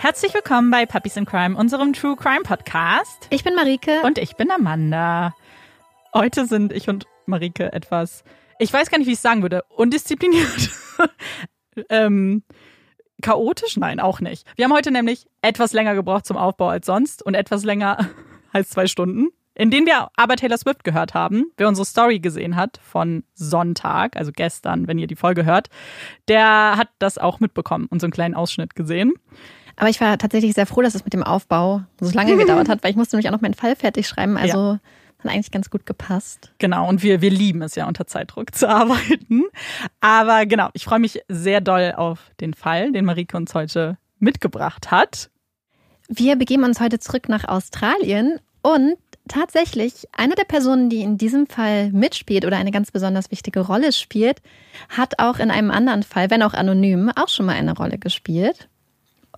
Herzlich willkommen bei Puppies in Crime, unserem True Crime Podcast. Ich bin Marike. Und ich bin Amanda. Heute sind ich und Marike etwas, ich weiß gar nicht, wie ich es sagen würde, undiszipliniert. ähm, chaotisch? Nein, auch nicht. Wir haben heute nämlich etwas länger gebraucht zum Aufbau als sonst und etwas länger als zwei Stunden in denen wir aber Taylor Swift gehört haben. Wer unsere Story gesehen hat von Sonntag, also gestern, wenn ihr die Folge hört, der hat das auch mitbekommen und so einen kleinen Ausschnitt gesehen. Aber ich war tatsächlich sehr froh, dass es mit dem Aufbau so lange gedauert hat, weil ich musste nämlich auch noch meinen Fall fertig schreiben. Also ja. hat eigentlich ganz gut gepasst. Genau, und wir, wir lieben es ja unter Zeitdruck zu arbeiten. Aber genau, ich freue mich sehr doll auf den Fall, den Marike uns heute mitgebracht hat. Wir begeben uns heute zurück nach Australien und tatsächlich, eine der Personen, die in diesem Fall mitspielt oder eine ganz besonders wichtige Rolle spielt, hat auch in einem anderen Fall, wenn auch anonym, auch schon mal eine Rolle gespielt.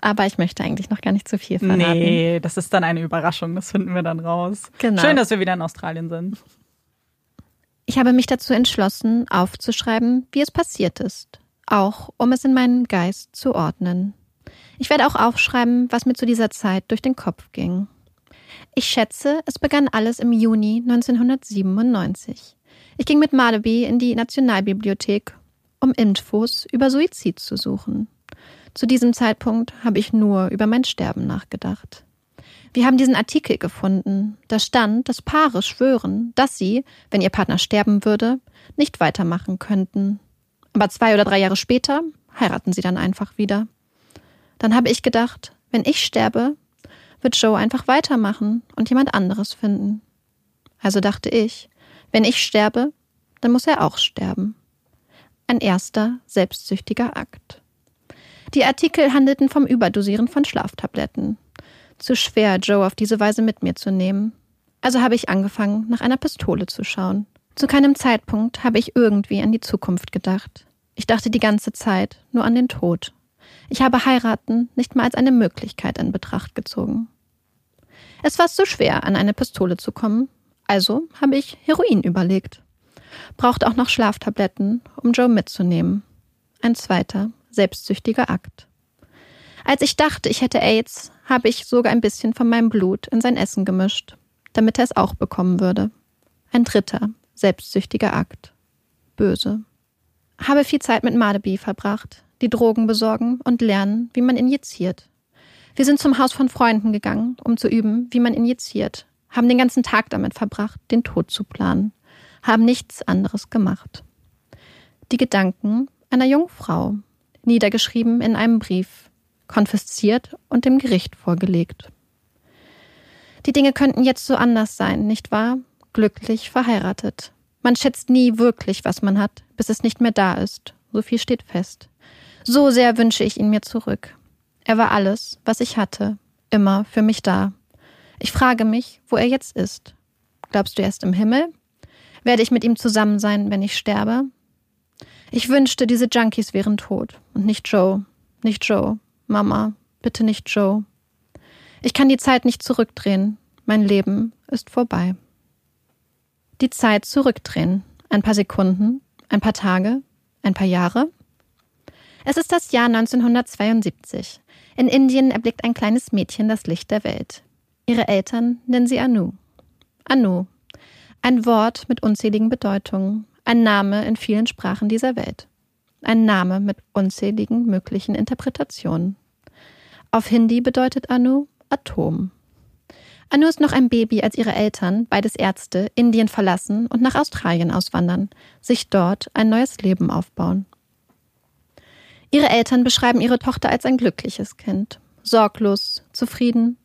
Aber ich möchte eigentlich noch gar nicht zu viel verraten. Nee, das ist dann eine Überraschung. Das finden wir dann raus. Genau. Schön, dass wir wieder in Australien sind. Ich habe mich dazu entschlossen, aufzuschreiben, wie es passiert ist. Auch um es in meinem Geist zu ordnen. Ich werde auch aufschreiben, was mir zu dieser Zeit durch den Kopf ging. Ich schätze, es begann alles im Juni 1997. Ich ging mit Malaby in die Nationalbibliothek, um Infos über Suizid zu suchen. Zu diesem Zeitpunkt habe ich nur über mein Sterben nachgedacht. Wir haben diesen Artikel gefunden. Da stand, dass Paare schwören, dass sie, wenn ihr Partner sterben würde, nicht weitermachen könnten. Aber zwei oder drei Jahre später heiraten sie dann einfach wieder. Dann habe ich gedacht, wenn ich sterbe, wird Joe einfach weitermachen und jemand anderes finden. Also dachte ich, wenn ich sterbe, dann muss er auch sterben. Ein erster selbstsüchtiger Akt. Die Artikel handelten vom Überdosieren von Schlaftabletten. Zu schwer, Joe auf diese Weise mit mir zu nehmen. Also habe ich angefangen, nach einer Pistole zu schauen. Zu keinem Zeitpunkt habe ich irgendwie an die Zukunft gedacht. Ich dachte die ganze Zeit nur an den Tod. Ich habe heiraten nicht mal als eine Möglichkeit in Betracht gezogen. Es war zu schwer, an eine Pistole zu kommen, also habe ich Heroin überlegt. Braucht auch noch Schlaftabletten, um Joe mitzunehmen. Ein zweiter, selbstsüchtiger Akt. Als ich dachte, ich hätte AIDS, habe ich sogar ein bisschen von meinem Blut in sein Essen gemischt, damit er es auch bekommen würde. Ein dritter, selbstsüchtiger Akt. Böse. Habe viel Zeit mit Madebi verbracht, die Drogen besorgen und lernen, wie man injiziert. Wir sind zum Haus von Freunden gegangen, um zu üben, wie man injiziert, haben den ganzen Tag damit verbracht, den Tod zu planen, haben nichts anderes gemacht. Die Gedanken einer jungen Frau, niedergeschrieben in einem Brief, konfisziert und dem Gericht vorgelegt. Die Dinge könnten jetzt so anders sein, nicht wahr? Glücklich verheiratet. Man schätzt nie wirklich, was man hat, bis es nicht mehr da ist. So viel steht fest. So sehr wünsche ich ihn mir zurück. Er war alles, was ich hatte, immer für mich da. Ich frage mich, wo er jetzt ist. Glaubst du, er ist im Himmel? Werde ich mit ihm zusammen sein, wenn ich sterbe? Ich wünschte, diese Junkies wären tot und nicht Joe. Nicht Joe. Mama, bitte nicht Joe. Ich kann die Zeit nicht zurückdrehen. Mein Leben ist vorbei. Die Zeit zurückdrehen. Ein paar Sekunden, ein paar Tage, ein paar Jahre. Es ist das Jahr 1972. In Indien erblickt ein kleines Mädchen das Licht der Welt. Ihre Eltern nennen sie Anu. Anu. Ein Wort mit unzähligen Bedeutungen, ein Name in vielen Sprachen dieser Welt. Ein Name mit unzähligen möglichen Interpretationen. Auf Hindi bedeutet Anu Atom. Anu ist noch ein Baby, als ihre Eltern, beides Ärzte, Indien verlassen und nach Australien auswandern, sich dort ein neues Leben aufbauen. Ihre Eltern beschreiben ihre Tochter als ein glückliches Kind, sorglos, zufrieden,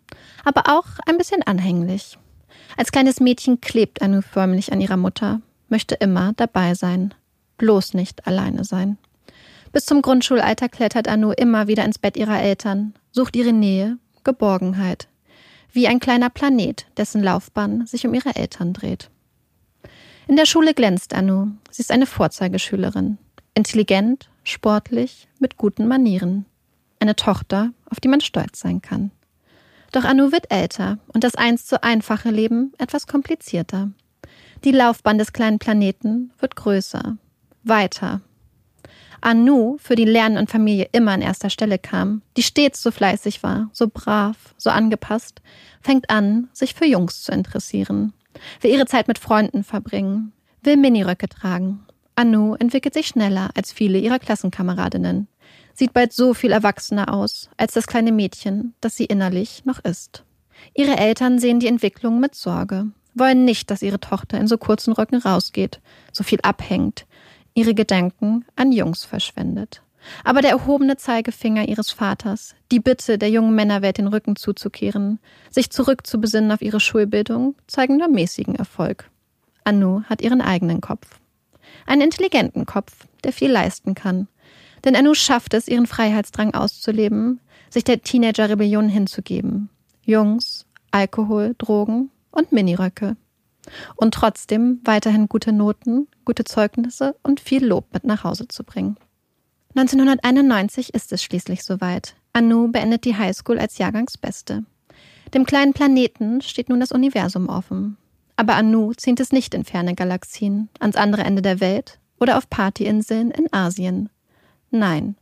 aber auch ein bisschen anhänglich. Als kleines Mädchen klebt Anu förmlich an ihrer Mutter, möchte immer dabei sein, bloß nicht alleine sein. Bis zum Grundschulalter klettert Anu immer wieder ins Bett ihrer Eltern, sucht ihre Nähe, Geborgenheit, wie ein kleiner Planet, dessen Laufbahn sich um ihre Eltern dreht. In der Schule glänzt Anu. Sie ist eine Vorzeigeschülerin. Intelligent, sportlich, mit guten Manieren. Eine Tochter, auf die man stolz sein kann. Doch Anu wird älter und das einst so einfache Leben etwas komplizierter. Die Laufbahn des kleinen Planeten wird größer, weiter. Anu für die Lernen und Familie immer an erster Stelle kam, die stets so fleißig war, so brav, so angepasst, fängt an, sich für Jungs zu interessieren, will ihre Zeit mit Freunden verbringen, will Miniröcke tragen. Anu entwickelt sich schneller als viele ihrer Klassenkameradinnen, sieht bald so viel erwachsener aus als das kleine Mädchen, das sie innerlich noch ist. Ihre Eltern sehen die Entwicklung mit Sorge, wollen nicht, dass ihre Tochter in so kurzen Röcken rausgeht, so viel abhängt, ihre Gedanken an Jungs verschwendet. Aber der erhobene Zeigefinger ihres Vaters, die Bitte der jungen Männerwelt den Rücken zuzukehren, sich zurückzubesinnen auf ihre Schulbildung, zeigen nur mäßigen Erfolg. Anu hat ihren eigenen Kopf. Einen intelligenten Kopf, der viel leisten kann. Denn Anu schafft es, ihren Freiheitsdrang auszuleben, sich der Teenager-Rebellion hinzugeben. Jungs, Alkohol, Drogen und Miniröcke und trotzdem weiterhin gute Noten, gute Zeugnisse und viel Lob mit nach Hause zu bringen. 1991 ist es schließlich soweit. Anu beendet die Highschool als Jahrgangsbeste. Dem kleinen Planeten steht nun das Universum offen. Aber Anu zieht es nicht in ferne Galaxien, ans andere Ende der Welt oder auf Partyinseln in Asien. Nein,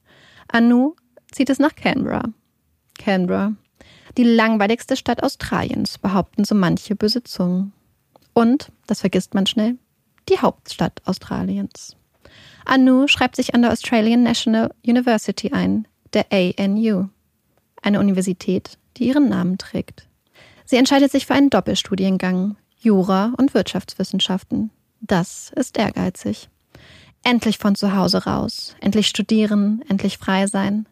Anu zieht es nach Canberra. Canberra, die langweiligste Stadt Australiens, behaupten so manche böse Zungen. Und, das vergisst man schnell, die Hauptstadt Australiens. Anu schreibt sich an der Australian National University ein, der ANU, eine Universität, die ihren Namen trägt. Sie entscheidet sich für einen Doppelstudiengang, Jura und Wirtschaftswissenschaften. Das ist ehrgeizig. Endlich von zu Hause raus, endlich studieren, endlich frei sein.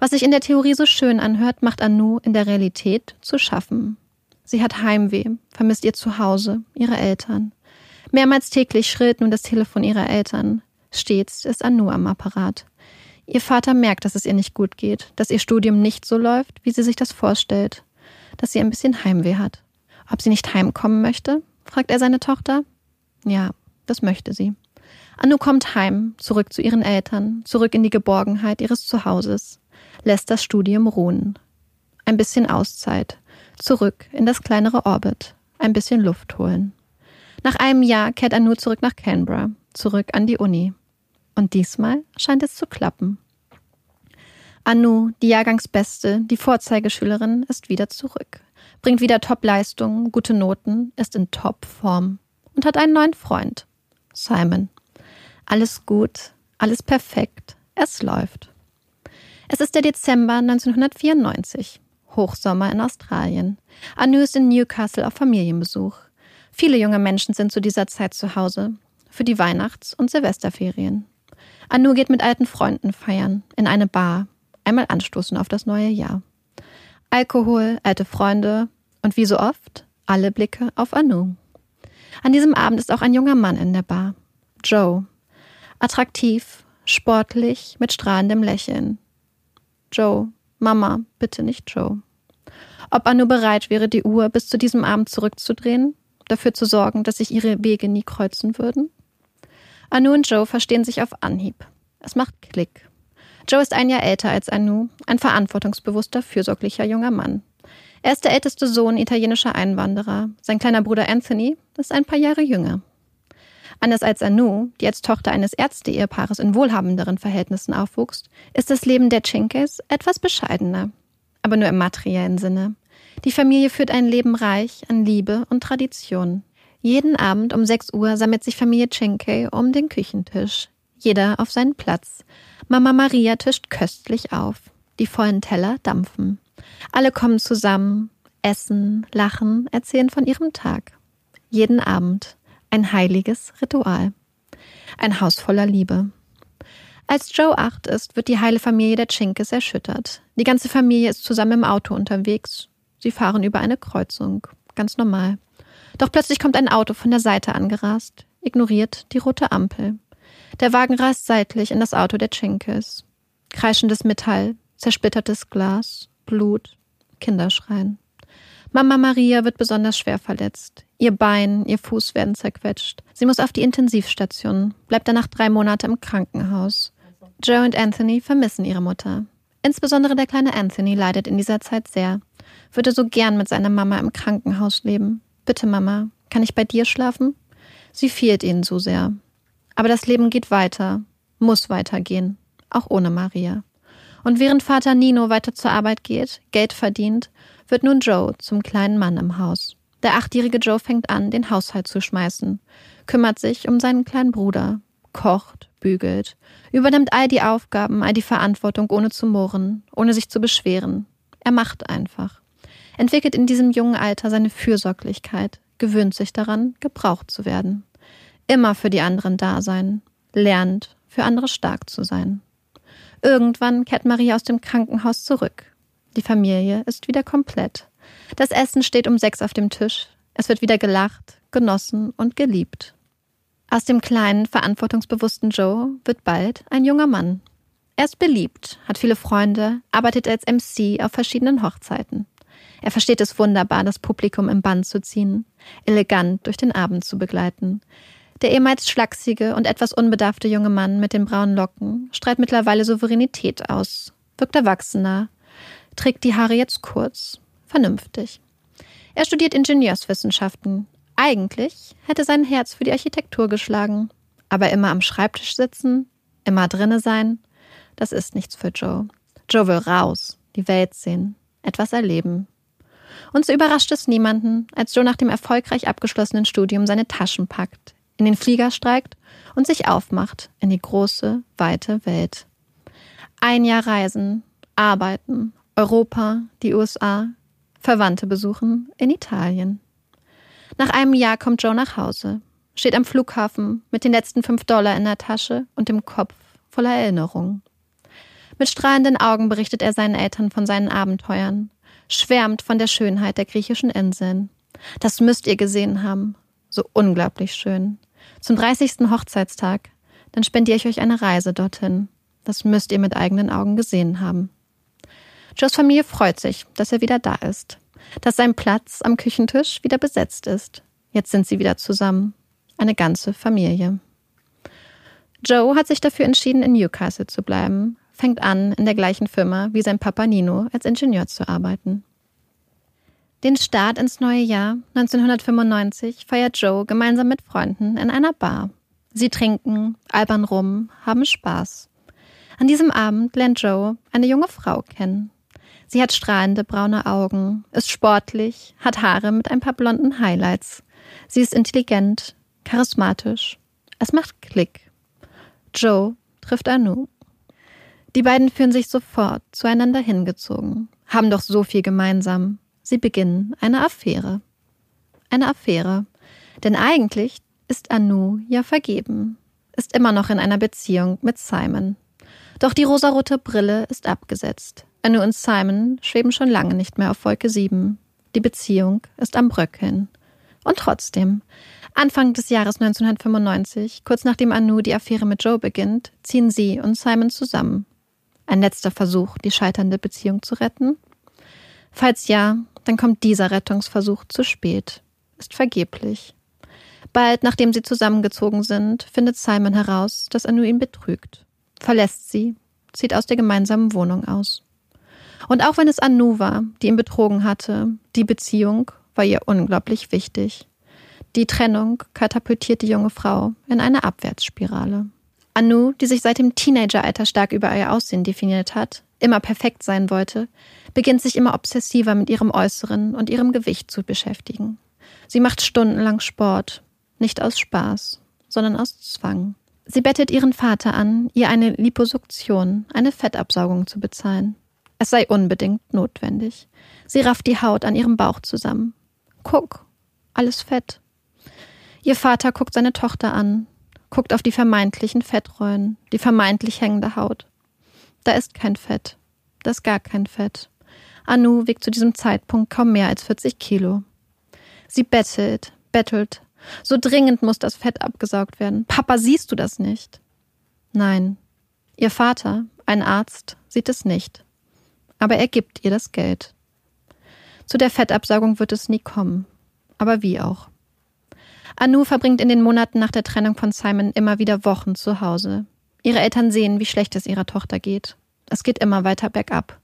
Was sich in der Theorie so schön anhört, macht Anu in der Realität zu schaffen. Sie hat Heimweh, vermisst ihr Zuhause, ihre Eltern. Mehrmals täglich schrillt nun das Telefon ihrer Eltern. Stets ist Anu am Apparat. Ihr Vater merkt, dass es ihr nicht gut geht, dass ihr Studium nicht so läuft, wie sie sich das vorstellt, dass sie ein bisschen Heimweh hat. Ob sie nicht heimkommen möchte? fragt er seine Tochter. Ja, das möchte sie. Anu kommt heim, zurück zu ihren Eltern, zurück in die Geborgenheit ihres Zuhauses, lässt das Studium ruhen. Ein bisschen Auszeit, zurück in das kleinere Orbit, ein bisschen Luft holen. Nach einem Jahr kehrt Anu zurück nach Canberra, zurück an die Uni. Und diesmal scheint es zu klappen. Anu, die Jahrgangsbeste, die Vorzeigeschülerin, ist wieder zurück, bringt wieder Top-Leistungen, gute Noten, ist in Top-Form und hat einen neuen Freund, Simon. Alles gut, alles perfekt, es läuft. Es ist der Dezember 1994. Hochsommer in Australien. Anu ist in Newcastle auf Familienbesuch. Viele junge Menschen sind zu dieser Zeit zu Hause. Für die Weihnachts- und Silvesterferien. Anu geht mit alten Freunden feiern, in eine Bar, einmal anstoßen auf das neue Jahr. Alkohol, alte Freunde und wie so oft, alle Blicke auf Anu. An diesem Abend ist auch ein junger Mann in der Bar. Joe. Attraktiv, sportlich, mit strahlendem Lächeln. Joe, Mama, bitte nicht Joe. Ob Anu bereit wäre, die Uhr bis zu diesem Abend zurückzudrehen, dafür zu sorgen, dass sich ihre Wege nie kreuzen würden? Anu und Joe verstehen sich auf Anhieb. Es macht Klick. Joe ist ein Jahr älter als Anu, ein verantwortungsbewusster, fürsorglicher junger Mann. Er ist der älteste Sohn italienischer Einwanderer. Sein kleiner Bruder Anthony ist ein paar Jahre jünger. Anders als Anu, die als Tochter eines Ärzte-Ehepaares in wohlhabenderen Verhältnissen aufwuchs, ist das Leben der Chinkes etwas bescheidener. Aber nur im materiellen Sinne. Die Familie führt ein Leben reich an Liebe und Tradition. Jeden Abend um 6 Uhr sammelt sich Familie Chinke um den Küchentisch. Jeder auf seinen Platz. Mama Maria tischt köstlich auf. Die vollen Teller dampfen. Alle kommen zusammen, essen, lachen, erzählen von ihrem Tag. Jeden Abend. Ein heiliges Ritual. Ein Haus voller Liebe. Als Joe acht ist, wird die heile Familie der Chinkes erschüttert. Die ganze Familie ist zusammen im Auto unterwegs. Sie fahren über eine Kreuzung. Ganz normal. Doch plötzlich kommt ein Auto von der Seite angerast, ignoriert die rote Ampel. Der Wagen rast seitlich in das Auto der Chinkes. Kreischendes Metall, zersplittertes Glas, Blut, Kinderschreien. Mama Maria wird besonders schwer verletzt. Ihr Bein, ihr Fuß werden zerquetscht. Sie muss auf die Intensivstation, bleibt danach drei Monate im Krankenhaus. Joe und Anthony vermissen ihre Mutter. Insbesondere der kleine Anthony leidet in dieser Zeit sehr. Würde so gern mit seiner Mama im Krankenhaus leben. Bitte, Mama, kann ich bei dir schlafen? Sie fehlt ihnen so sehr. Aber das Leben geht weiter, muss weitergehen. auch ohne Maria. Und während Vater Nino weiter zur Arbeit geht, Geld verdient, wird nun Joe zum kleinen Mann im Haus. Der achtjährige Joe fängt an, den Haushalt zu schmeißen, kümmert sich um seinen kleinen Bruder, kocht, bügelt, übernimmt all die Aufgaben, all die Verantwortung, ohne zu murren, ohne sich zu beschweren. Er macht einfach. Entwickelt in diesem jungen Alter seine Fürsorglichkeit, gewöhnt sich daran, gebraucht zu werden. Immer für die anderen da sein, lernt, für andere stark zu sein. Irgendwann kehrt Marie aus dem Krankenhaus zurück. Die Familie ist wieder komplett. Das Essen steht um sechs auf dem Tisch. Es wird wieder gelacht, genossen und geliebt. Aus dem kleinen, verantwortungsbewussten Joe wird bald ein junger Mann. Er ist beliebt, hat viele Freunde, arbeitet als MC auf verschiedenen Hochzeiten. Er versteht es wunderbar, das Publikum im Bann zu ziehen, elegant durch den Abend zu begleiten. Der ehemals schlachsige und etwas unbedarfte junge Mann mit den braunen Locken strahlt mittlerweile Souveränität aus, wirkt erwachsener, trägt die Haare jetzt kurz, vernünftig. Er studiert Ingenieurswissenschaften. Eigentlich hätte sein Herz für die Architektur geschlagen. Aber immer am Schreibtisch sitzen, immer drinne sein, das ist nichts für Joe. Joe will raus, die Welt sehen, etwas erleben. Und so überrascht es niemanden, als Joe nach dem erfolgreich abgeschlossenen Studium seine Taschen packt, in den Flieger steigt und sich aufmacht in die große, weite Welt. Ein Jahr reisen, arbeiten, Europa, die USA, Verwandte besuchen in Italien. Nach einem Jahr kommt Joe nach Hause, steht am Flughafen mit den letzten fünf Dollar in der Tasche und dem Kopf voller Erinnerungen. Mit strahlenden Augen berichtet er seinen Eltern von seinen Abenteuern, schwärmt von der Schönheit der griechischen Inseln. Das müsst ihr gesehen haben. So unglaublich schön. Zum 30. Hochzeitstag. Dann spendiere ich euch eine Reise dorthin. Das müsst ihr mit eigenen Augen gesehen haben. Joes Familie freut sich, dass er wieder da ist, dass sein Platz am Küchentisch wieder besetzt ist. Jetzt sind sie wieder zusammen. Eine ganze Familie. Joe hat sich dafür entschieden, in Newcastle zu bleiben, fängt an, in der gleichen Firma wie sein Papa Nino als Ingenieur zu arbeiten. Den Start ins neue Jahr 1995 feiert Joe gemeinsam mit Freunden in einer Bar. Sie trinken, albern rum, haben Spaß. An diesem Abend lernt Joe eine junge Frau kennen. Sie hat strahlende braune Augen, ist sportlich, hat Haare mit ein paar blonden Highlights. Sie ist intelligent, charismatisch. Es macht Klick. Joe trifft Anu. Die beiden fühlen sich sofort zueinander hingezogen, haben doch so viel gemeinsam. Sie beginnen eine Affäre. Eine Affäre. Denn eigentlich ist Anu ja vergeben, ist immer noch in einer Beziehung mit Simon. Doch die rosarote Brille ist abgesetzt. Anu und Simon schweben schon lange nicht mehr auf Wolke 7. Die Beziehung ist am Bröckeln. Und trotzdem, Anfang des Jahres 1995, kurz nachdem Anu die Affäre mit Joe beginnt, ziehen sie und Simon zusammen. Ein letzter Versuch, die scheiternde Beziehung zu retten? Falls ja, dann kommt dieser Rettungsversuch zu spät, ist vergeblich. Bald nachdem sie zusammengezogen sind, findet Simon heraus, dass Anu ihn betrügt, verlässt sie, zieht aus der gemeinsamen Wohnung aus. Und auch wenn es Anu war, die ihn betrogen hatte, die Beziehung war ihr unglaublich wichtig. Die Trennung katapultiert die junge Frau in eine Abwärtsspirale. Anu, die sich seit dem Teenageralter stark über ihr Aussehen definiert hat, immer perfekt sein wollte, beginnt sich immer obsessiver mit ihrem Äußeren und ihrem Gewicht zu beschäftigen. Sie macht stundenlang Sport, nicht aus Spaß, sondern aus Zwang. Sie bettet ihren Vater an, ihr eine Liposuktion, eine Fettabsaugung zu bezahlen. Es sei unbedingt notwendig. Sie rafft die Haut an ihrem Bauch zusammen. Guck, alles Fett. Ihr Vater guckt seine Tochter an, guckt auf die vermeintlichen Fettrollen, die vermeintlich hängende Haut. Da ist kein Fett. Da ist gar kein Fett. Anu wiegt zu diesem Zeitpunkt kaum mehr als 40 Kilo. Sie bettelt, bettelt. So dringend muss das Fett abgesaugt werden. Papa, siehst du das nicht? Nein. Ihr Vater, ein Arzt, sieht es nicht aber er gibt ihr das Geld. Zu der Fettabsaugung wird es nie kommen. Aber wie auch. Anu verbringt in den Monaten nach der Trennung von Simon immer wieder Wochen zu Hause. Ihre Eltern sehen, wie schlecht es ihrer Tochter geht. Es geht immer weiter bergab.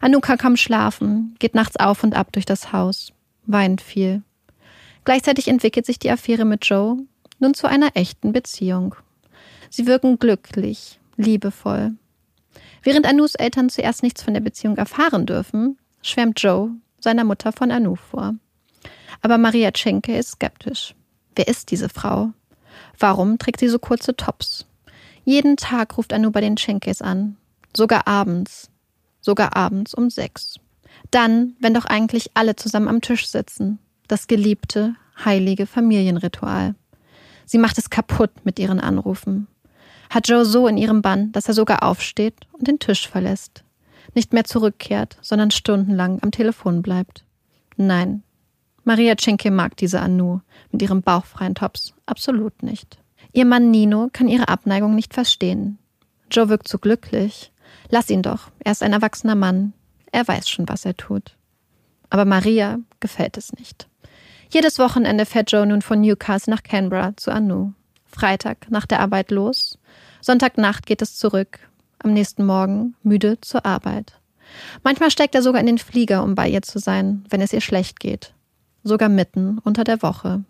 Anu kann kaum schlafen, geht nachts auf und ab durch das Haus, weint viel. Gleichzeitig entwickelt sich die Affäre mit Joe nun zu einer echten Beziehung. Sie wirken glücklich, liebevoll. Während Anus Eltern zuerst nichts von der Beziehung erfahren dürfen, schwärmt Joe seiner Mutter von Anu vor. Aber Maria Schenke ist skeptisch. Wer ist diese Frau? Warum trägt sie so kurze Tops? Jeden Tag ruft Anu bei den Schenkes an. Sogar abends. Sogar abends um sechs. Dann, wenn doch eigentlich alle zusammen am Tisch sitzen. Das geliebte, heilige Familienritual. Sie macht es kaputt mit ihren Anrufen. Hat Joe so in ihrem Bann, dass er sogar aufsteht und den Tisch verlässt. Nicht mehr zurückkehrt, sondern stundenlang am Telefon bleibt. Nein, Maria Cenke mag diese Anu mit ihrem bauchfreien Tops absolut nicht. Ihr Mann Nino kann ihre Abneigung nicht verstehen. Joe wirkt so glücklich. Lass ihn doch, er ist ein erwachsener Mann. Er weiß schon, was er tut. Aber Maria gefällt es nicht. Jedes Wochenende fährt Joe nun von Newcastle nach Canberra zu Anu. Freitag nach der Arbeit los. Sonntagnacht geht es zurück. Am nächsten Morgen müde zur Arbeit. Manchmal steigt er sogar in den Flieger, um bei ihr zu sein, wenn es ihr schlecht geht. Sogar mitten unter der Woche.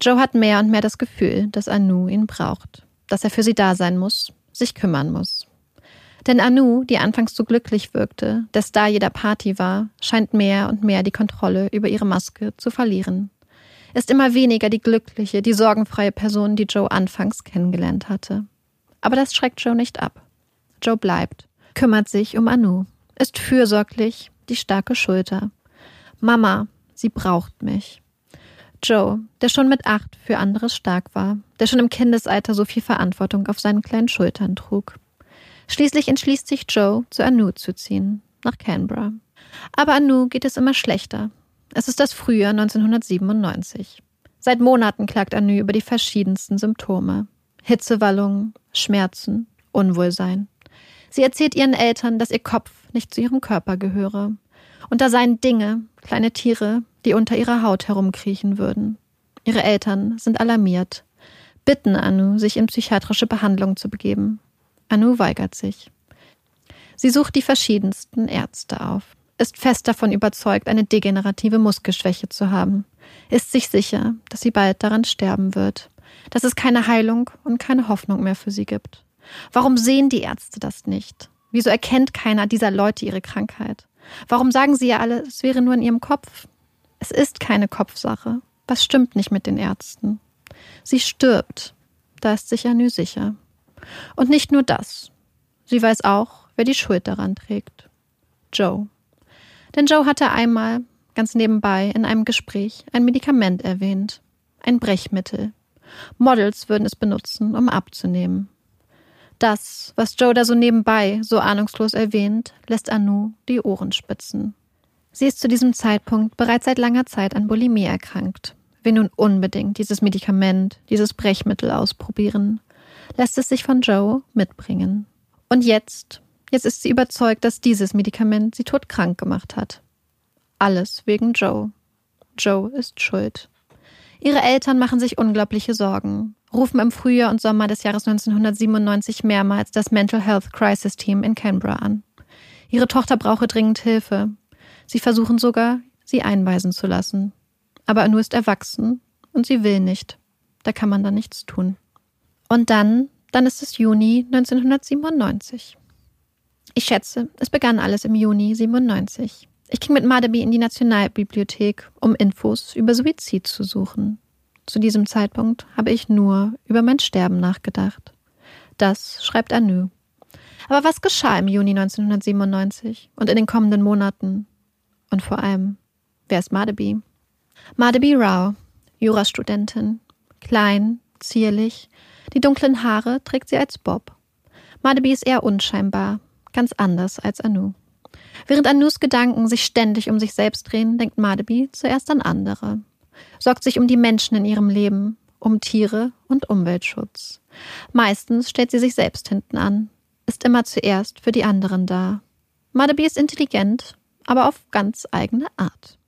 Joe hat mehr und mehr das Gefühl, dass Anu ihn braucht, dass er für sie da sein muss, sich kümmern muss. Denn Anu, die anfangs so glücklich wirkte, der Star jeder Party war, scheint mehr und mehr die Kontrolle über ihre Maske zu verlieren. Ist immer weniger die glückliche, die sorgenfreie Person, die Joe anfangs kennengelernt hatte. Aber das schreckt Joe nicht ab. Joe bleibt, kümmert sich um Anu, ist fürsorglich, die starke Schulter. Mama, sie braucht mich. Joe, der schon mit acht für anderes stark war, der schon im Kindesalter so viel Verantwortung auf seinen kleinen Schultern trug. Schließlich entschließt sich Joe, zu Anu zu ziehen, nach Canberra. Aber Anu geht es immer schlechter. Es ist das Frühjahr 1997. Seit Monaten klagt Anu über die verschiedensten Symptome. Hitzewallungen, Schmerzen, Unwohlsein. Sie erzählt ihren Eltern, dass ihr Kopf nicht zu ihrem Körper gehöre. Und da seien Dinge, kleine Tiere, die unter ihrer Haut herumkriechen würden. Ihre Eltern sind alarmiert, bitten Anu, sich in psychiatrische Behandlung zu begeben. Anu weigert sich. Sie sucht die verschiedensten Ärzte auf, ist fest davon überzeugt, eine degenerative Muskelschwäche zu haben, ist sich sicher, dass sie bald daran sterben wird, dass es keine Heilung und keine Hoffnung mehr für sie gibt. Warum sehen die Ärzte das nicht? Wieso erkennt keiner dieser Leute ihre Krankheit? Warum sagen sie ja alle, es wäre nur in ihrem Kopf? Es ist keine Kopfsache. Was stimmt nicht mit den Ärzten? Sie stirbt. Da ist sich Anu sicher. Und nicht nur das. Sie weiß auch, wer die Schuld daran trägt. Joe. Denn Joe hatte einmal, ganz nebenbei, in einem Gespräch ein Medikament erwähnt. Ein Brechmittel. Models würden es benutzen, um abzunehmen. Das, was Joe da so nebenbei so ahnungslos erwähnt, lässt Anu die Ohren spitzen. Sie ist zu diesem Zeitpunkt bereits seit langer Zeit an Bulimie erkrankt. Will nun unbedingt dieses Medikament, dieses Brechmittel ausprobieren lässt es sich von Joe mitbringen. Und jetzt, jetzt ist sie überzeugt, dass dieses Medikament sie todkrank gemacht hat. Alles wegen Joe. Joe ist schuld. Ihre Eltern machen sich unglaubliche Sorgen, rufen im Frühjahr und Sommer des Jahres 1997 mehrmals das Mental Health Crisis Team in Canberra an. Ihre Tochter brauche dringend Hilfe. Sie versuchen sogar, sie einweisen zu lassen. Aber Anu ist erwachsen und sie will nicht. Da kann man dann nichts tun. Und dann, dann ist es Juni 1997. Ich schätze, es begann alles im Juni 97. Ich ging mit Madeby in die Nationalbibliothek, um Infos über Suizid zu suchen. Zu diesem Zeitpunkt habe ich nur über mein Sterben nachgedacht. Das schreibt Anu. Aber was geschah im Juni 1997 und in den kommenden Monaten? Und vor allem, wer ist Madeby? Madeby Rao, Jurastudentin, klein, zierlich, die dunklen Haare trägt sie als Bob. Madeby ist eher unscheinbar, ganz anders als Anu. Während Anus Gedanken sich ständig um sich selbst drehen, denkt Madeby zuerst an andere, sorgt sich um die Menschen in ihrem Leben, um Tiere und Umweltschutz. Meistens stellt sie sich selbst hinten an, ist immer zuerst für die anderen da. Madeby ist intelligent, aber auf ganz eigene Art.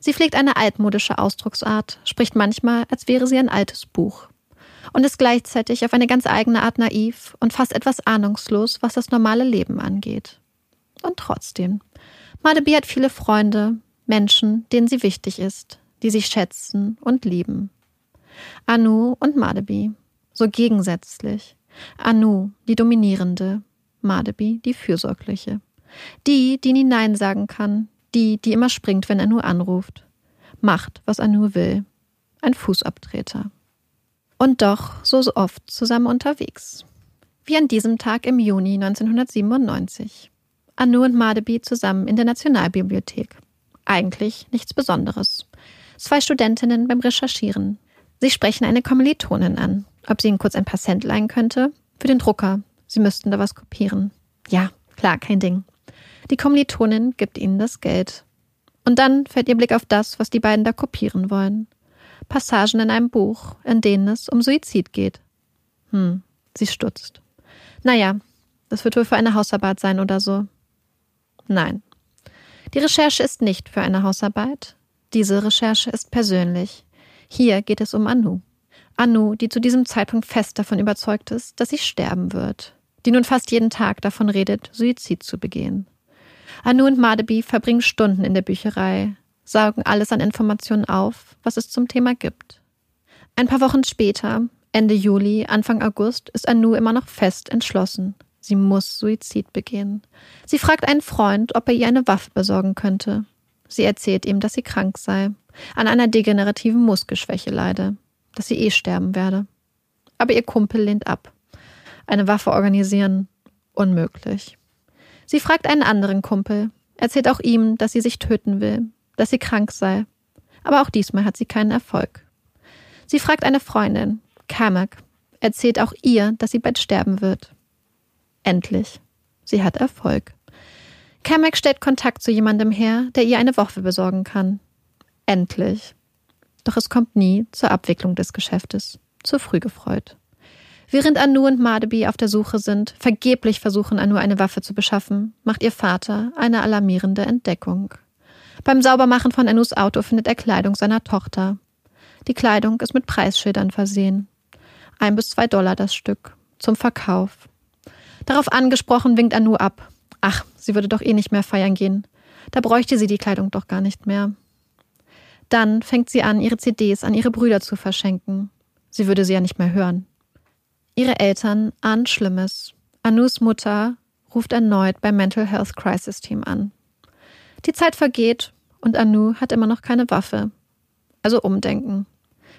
Sie pflegt eine altmodische Ausdrucksart, spricht manchmal, als wäre sie ein altes Buch und ist gleichzeitig auf eine ganz eigene Art naiv und fast etwas ahnungslos, was das normale Leben angeht. Und trotzdem, Madeby hat viele Freunde, Menschen, denen sie wichtig ist, die sich schätzen und lieben. Anu und Madeby, so gegensätzlich. Anu, die Dominierende, Mardaby die Fürsorgliche. Die, die nie Nein sagen kann. Die, die immer springt, wenn Anu anruft. Macht, was Anu will. Ein Fußabtreter. Und doch so, oft zusammen unterwegs. Wie an diesem Tag im Juni 1997. Anu und Mardaby zusammen in der Nationalbibliothek. Eigentlich nichts Besonderes. Zwei Studentinnen beim Recherchieren. Sie sprechen eine Kommilitonin an, ob sie ihnen kurz ein paar Cent leihen könnte. Für den Drucker. Sie müssten da was kopieren. Ja, klar, kein Ding. Die Kommilitonin gibt ihnen das Geld. Und dann fällt ihr Blick auf das, was die beiden da kopieren wollen. Passagen in einem Buch, in denen es um Suizid geht. Hm, sie stutzt. Naja, das wird wohl für eine Hausarbeit sein oder so. Nein. Die Recherche ist nicht für eine Hausarbeit. Diese Recherche ist persönlich. Hier geht es um Anu. Anu, die zu diesem Zeitpunkt fest davon überzeugt ist, dass sie sterben wird. Die nun fast jeden Tag davon redet, Suizid zu begehen. Anu und Madeby verbringen Stunden in der Bücherei, saugen alles an Informationen auf, was es zum Thema gibt. Ein paar Wochen später, Ende Juli, Anfang August, ist Anu immer noch fest entschlossen. Sie muss Suizid begehen. Sie fragt einen Freund, ob er ihr eine Waffe besorgen könnte. Sie erzählt ihm, dass sie krank sei, an einer degenerativen Muskelschwäche leide, dass sie eh sterben werde. Aber ihr Kumpel lehnt ab. Eine Waffe organisieren, unmöglich. Sie fragt einen anderen Kumpel, erzählt auch ihm, dass sie sich töten will, dass sie krank sei. Aber auch diesmal hat sie keinen Erfolg. Sie fragt eine Freundin, Kamak, erzählt auch ihr, dass sie bald sterben wird. Endlich. Sie hat Erfolg. Kamak stellt Kontakt zu jemandem her, der ihr eine Waffe besorgen kann. Endlich. Doch es kommt nie zur Abwicklung des Geschäftes. Zu früh gefreut. Während Anu und Madeby auf der Suche sind, vergeblich versuchen Anu eine Waffe zu beschaffen, macht ihr Vater eine alarmierende Entdeckung. Beim Saubermachen von Anus Auto findet er Kleidung seiner Tochter. Die Kleidung ist mit Preisschildern versehen. Ein bis zwei Dollar das Stück. Zum Verkauf. Darauf angesprochen winkt Anu ab. Ach, sie würde doch eh nicht mehr feiern gehen. Da bräuchte sie die Kleidung doch gar nicht mehr. Dann fängt sie an, ihre CDs an ihre Brüder zu verschenken. Sie würde sie ja nicht mehr hören. Ihre Eltern ahnen Schlimmes. Anus Mutter ruft erneut beim Mental Health Crisis Team an. Die Zeit vergeht und Anu hat immer noch keine Waffe. Also umdenken.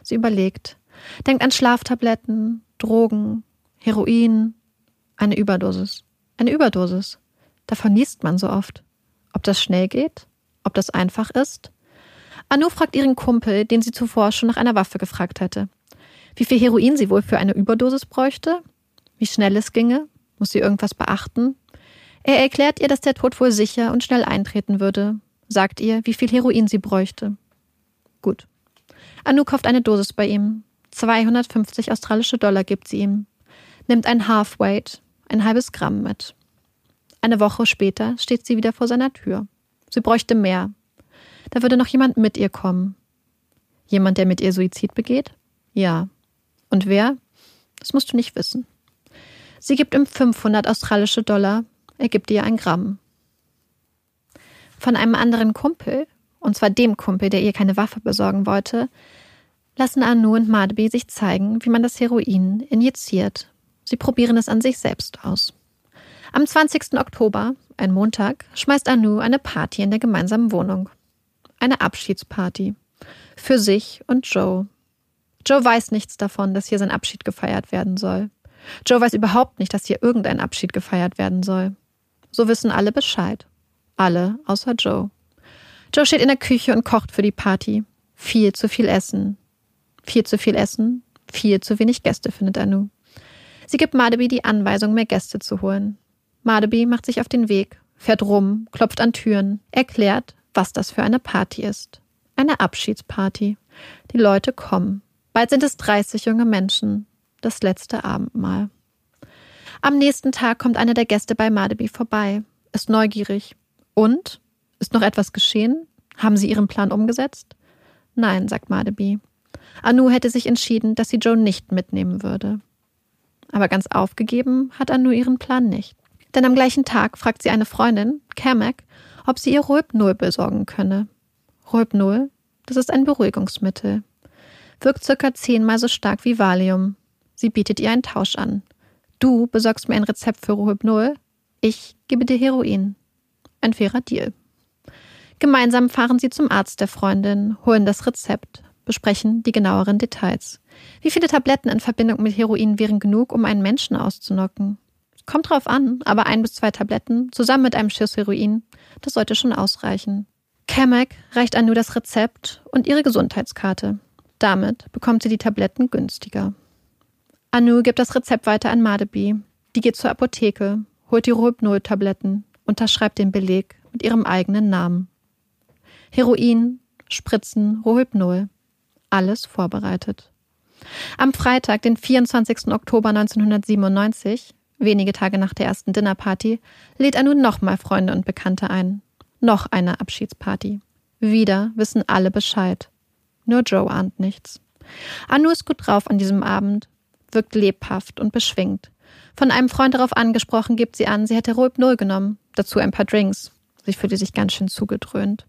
Sie überlegt, denkt an Schlaftabletten, Drogen, Heroin, eine Überdosis. Eine Überdosis. Davon liest man so oft. Ob das schnell geht? Ob das einfach ist? Anu fragt ihren Kumpel, den sie zuvor schon nach einer Waffe gefragt hätte. Wie viel Heroin sie wohl für eine Überdosis bräuchte? Wie schnell es ginge? Muss sie irgendwas beachten? Er erklärt ihr, dass der Tod wohl sicher und schnell eintreten würde, sagt ihr, wie viel Heroin sie bräuchte. Gut. Anu kauft eine Dosis bei ihm. 250 australische Dollar gibt sie ihm. Nimmt ein Halfweight, ein halbes Gramm mit. Eine Woche später steht sie wieder vor seiner Tür. Sie bräuchte mehr, da würde noch jemand mit ihr kommen. Jemand, der mit ihr Suizid begeht? Ja. Und wer? Das musst du nicht wissen. Sie gibt ihm 500 australische Dollar, er gibt ihr ein Gramm. Von einem anderen Kumpel, und zwar dem Kumpel, der ihr keine Waffe besorgen wollte, lassen Anu und Madeby sich zeigen, wie man das Heroin injiziert. Sie probieren es an sich selbst aus. Am 20. Oktober, ein Montag, schmeißt Anu eine Party in der gemeinsamen Wohnung eine Abschiedsparty. Für sich und Joe. Joe weiß nichts davon, dass hier sein Abschied gefeiert werden soll. Joe weiß überhaupt nicht, dass hier irgendein Abschied gefeiert werden soll. So wissen alle Bescheid. Alle außer Joe. Joe steht in der Küche und kocht für die Party. Viel zu viel Essen. Viel zu viel Essen. Viel zu wenig Gäste findet Anu. Sie gibt Madeby die Anweisung, mehr Gäste zu holen. Madeby macht sich auf den Weg, fährt rum, klopft an Türen, erklärt, was das für eine Party ist. Eine Abschiedsparty. Die Leute kommen. Bald sind es 30 junge Menschen. Das letzte Abendmahl. Am nächsten Tag kommt einer der Gäste bei Madeby vorbei, ist neugierig. Und? Ist noch etwas geschehen? Haben Sie Ihren Plan umgesetzt? Nein, sagt Madeby. Anu hätte sich entschieden, dass sie Joe nicht mitnehmen würde. Aber ganz aufgegeben hat Anu ihren Plan nicht. Denn am gleichen Tag fragt sie eine Freundin, Kamek, ob sie ihr Rohypnol besorgen könne. Rohypnol, das ist ein Beruhigungsmittel. Wirkt circa zehnmal so stark wie Valium. Sie bietet ihr einen Tausch an. Du besorgst mir ein Rezept für Rohypnol, Ich gebe dir Heroin. Ein fairer Deal. Gemeinsam fahren sie zum Arzt der Freundin, holen das Rezept, besprechen die genaueren Details. Wie viele Tabletten in Verbindung mit Heroin wären genug, um einen Menschen auszunocken? Kommt drauf an, aber ein bis zwei Tabletten zusammen mit einem Schuss Heroin, das sollte schon ausreichen. Kamek reicht Anu das Rezept und ihre Gesundheitskarte. Damit bekommt sie die Tabletten günstiger. Anu gibt das Rezept weiter an Madebi. Die geht zur Apotheke, holt die Rohypnol-Tabletten, unterschreibt den Beleg mit ihrem eigenen Namen. Heroin, Spritzen, Rohypnol. Alles vorbereitet. Am Freitag, den 24. Oktober 1997, wenige Tage nach der ersten Dinnerparty, lädt Anu nochmal Freunde und Bekannte ein. Noch eine Abschiedsparty. Wieder wissen alle Bescheid. Nur Joe ahnt nichts. Anu ist gut drauf an diesem Abend, wirkt lebhaft und beschwingt. Von einem Freund darauf angesprochen, gibt sie an, sie hätte Rohypnol genommen, dazu ein paar Drinks. Sie fühlte sich ganz schön zugedröhnt.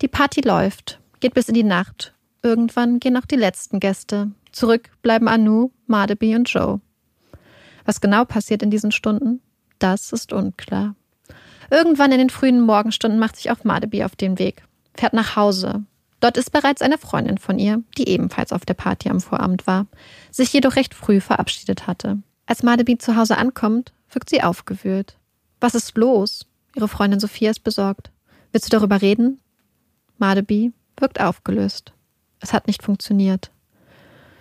Die Party läuft, geht bis in die Nacht. Irgendwann gehen auch die letzten Gäste. Zurück bleiben Anu, Madebi und Joe. Was genau passiert in diesen Stunden, das ist unklar. Irgendwann in den frühen Morgenstunden macht sich auch Madebi auf den Weg, fährt nach Hause. Dort ist bereits eine Freundin von ihr, die ebenfalls auf der Party am Vorabend war, sich jedoch recht früh verabschiedet hatte. Als Madebi zu Hause ankommt, wirkt sie aufgewühlt. Was ist los? Ihre Freundin Sophia ist besorgt. Willst du darüber reden? Madebi wirkt aufgelöst. Es hat nicht funktioniert.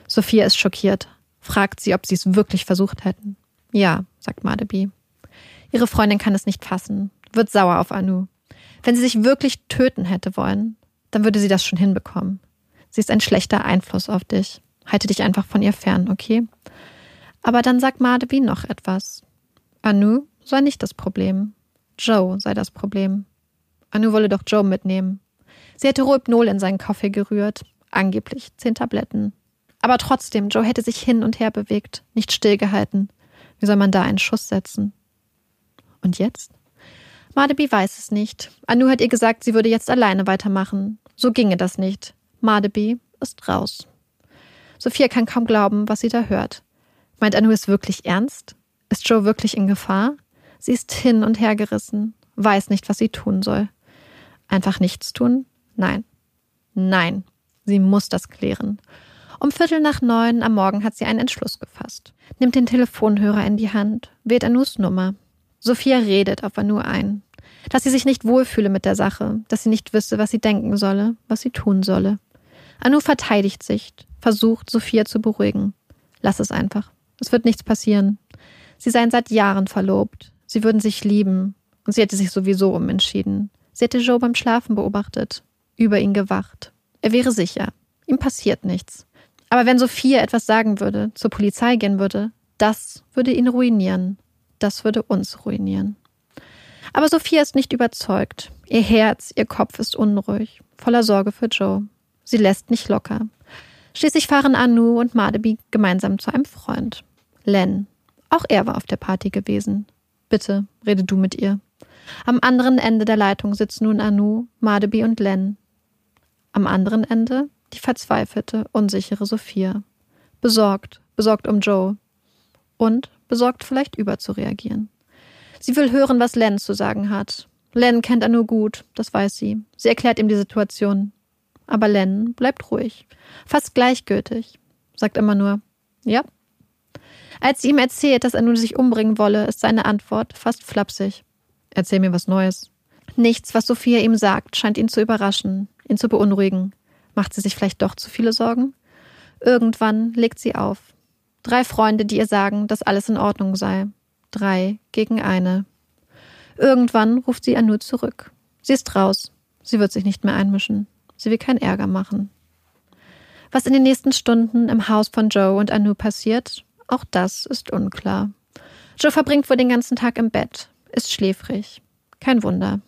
Sophia ist schockiert, fragt sie, ob sie es wirklich versucht hätten. Ja, sagt Madebi. Ihre Freundin kann es nicht fassen, wird sauer auf Anu. Wenn sie sich wirklich töten hätte wollen, dann würde sie das schon hinbekommen. Sie ist ein schlechter Einfluss auf dich. Halte dich einfach von ihr fern, okay? Aber dann sagt Madebi noch etwas. Anu sei nicht das Problem. Joe sei das Problem. Anu wolle doch Joe mitnehmen. Sie hätte Rohypnol in seinen Kaffee gerührt. Angeblich zehn Tabletten. Aber trotzdem, Joe hätte sich hin und her bewegt, nicht stillgehalten. Wie soll man da einen Schuss setzen? Und jetzt? Madebi weiß es nicht. Anu hat ihr gesagt, sie würde jetzt alleine weitermachen. So ginge das nicht. Madebi ist raus. Sophia kann kaum glauben, was sie da hört. Meint Anu es wirklich ernst? Ist Joe wirklich in Gefahr? Sie ist hin und her gerissen, weiß nicht, was sie tun soll. Einfach nichts tun? Nein. Nein. Sie muss das klären. Um Viertel nach neun am Morgen hat sie einen Entschluss gefasst. Nimmt den Telefonhörer in die Hand, wählt Anus Nummer. Sophia redet auf Anu ein. Dass sie sich nicht wohlfühle mit der Sache, dass sie nicht wisse, was sie denken solle, was sie tun solle. Anu verteidigt sich, versucht, Sophia zu beruhigen. Lass es einfach. Es wird nichts passieren. Sie seien seit Jahren verlobt. Sie würden sich lieben. Und sie hätte sich sowieso umentschieden. Sie hätte Joe beim Schlafen beobachtet, über ihn gewacht. Er wäre sicher. Ihm passiert nichts. Aber wenn Sophia etwas sagen würde, zur Polizei gehen würde, das würde ihn ruinieren. Das würde uns ruinieren. Aber Sophia ist nicht überzeugt. Ihr Herz, ihr Kopf ist unruhig, voller Sorge für Joe. Sie lässt nicht locker. Schließlich fahren Anu und Madebi gemeinsam zu einem Freund. Len. Auch er war auf der Party gewesen. Bitte, rede du mit ihr. Am anderen Ende der Leitung sitzen nun Anu, Madebi und Len. Am anderen Ende die verzweifelte, unsichere Sophia. Besorgt, besorgt um Joe. Und besorgt vielleicht überzureagieren. Sie will hören, was Len zu sagen hat. Len kennt Anu gut, das weiß sie. Sie erklärt ihm die Situation. Aber Len bleibt ruhig, fast gleichgültig, sagt immer nur Ja. Als sie ihm erzählt, dass Anu sich umbringen wolle, ist seine Antwort fast flapsig. Erzähl mir was Neues. Nichts, was Sophia ihm sagt, scheint ihn zu überraschen, ihn zu beunruhigen. Macht sie sich vielleicht doch zu viele Sorgen? Irgendwann legt sie auf. Drei Freunde, die ihr sagen, dass alles in Ordnung sei. Drei gegen eine. Irgendwann ruft sie Anu zurück. Sie ist raus. Sie wird sich nicht mehr einmischen. Sie will keinen Ärger machen. Was in den nächsten Stunden im Haus von Joe und Anu passiert, auch das ist unklar. Joe verbringt wohl den ganzen Tag im Bett, ist schläfrig. Kein Wunder.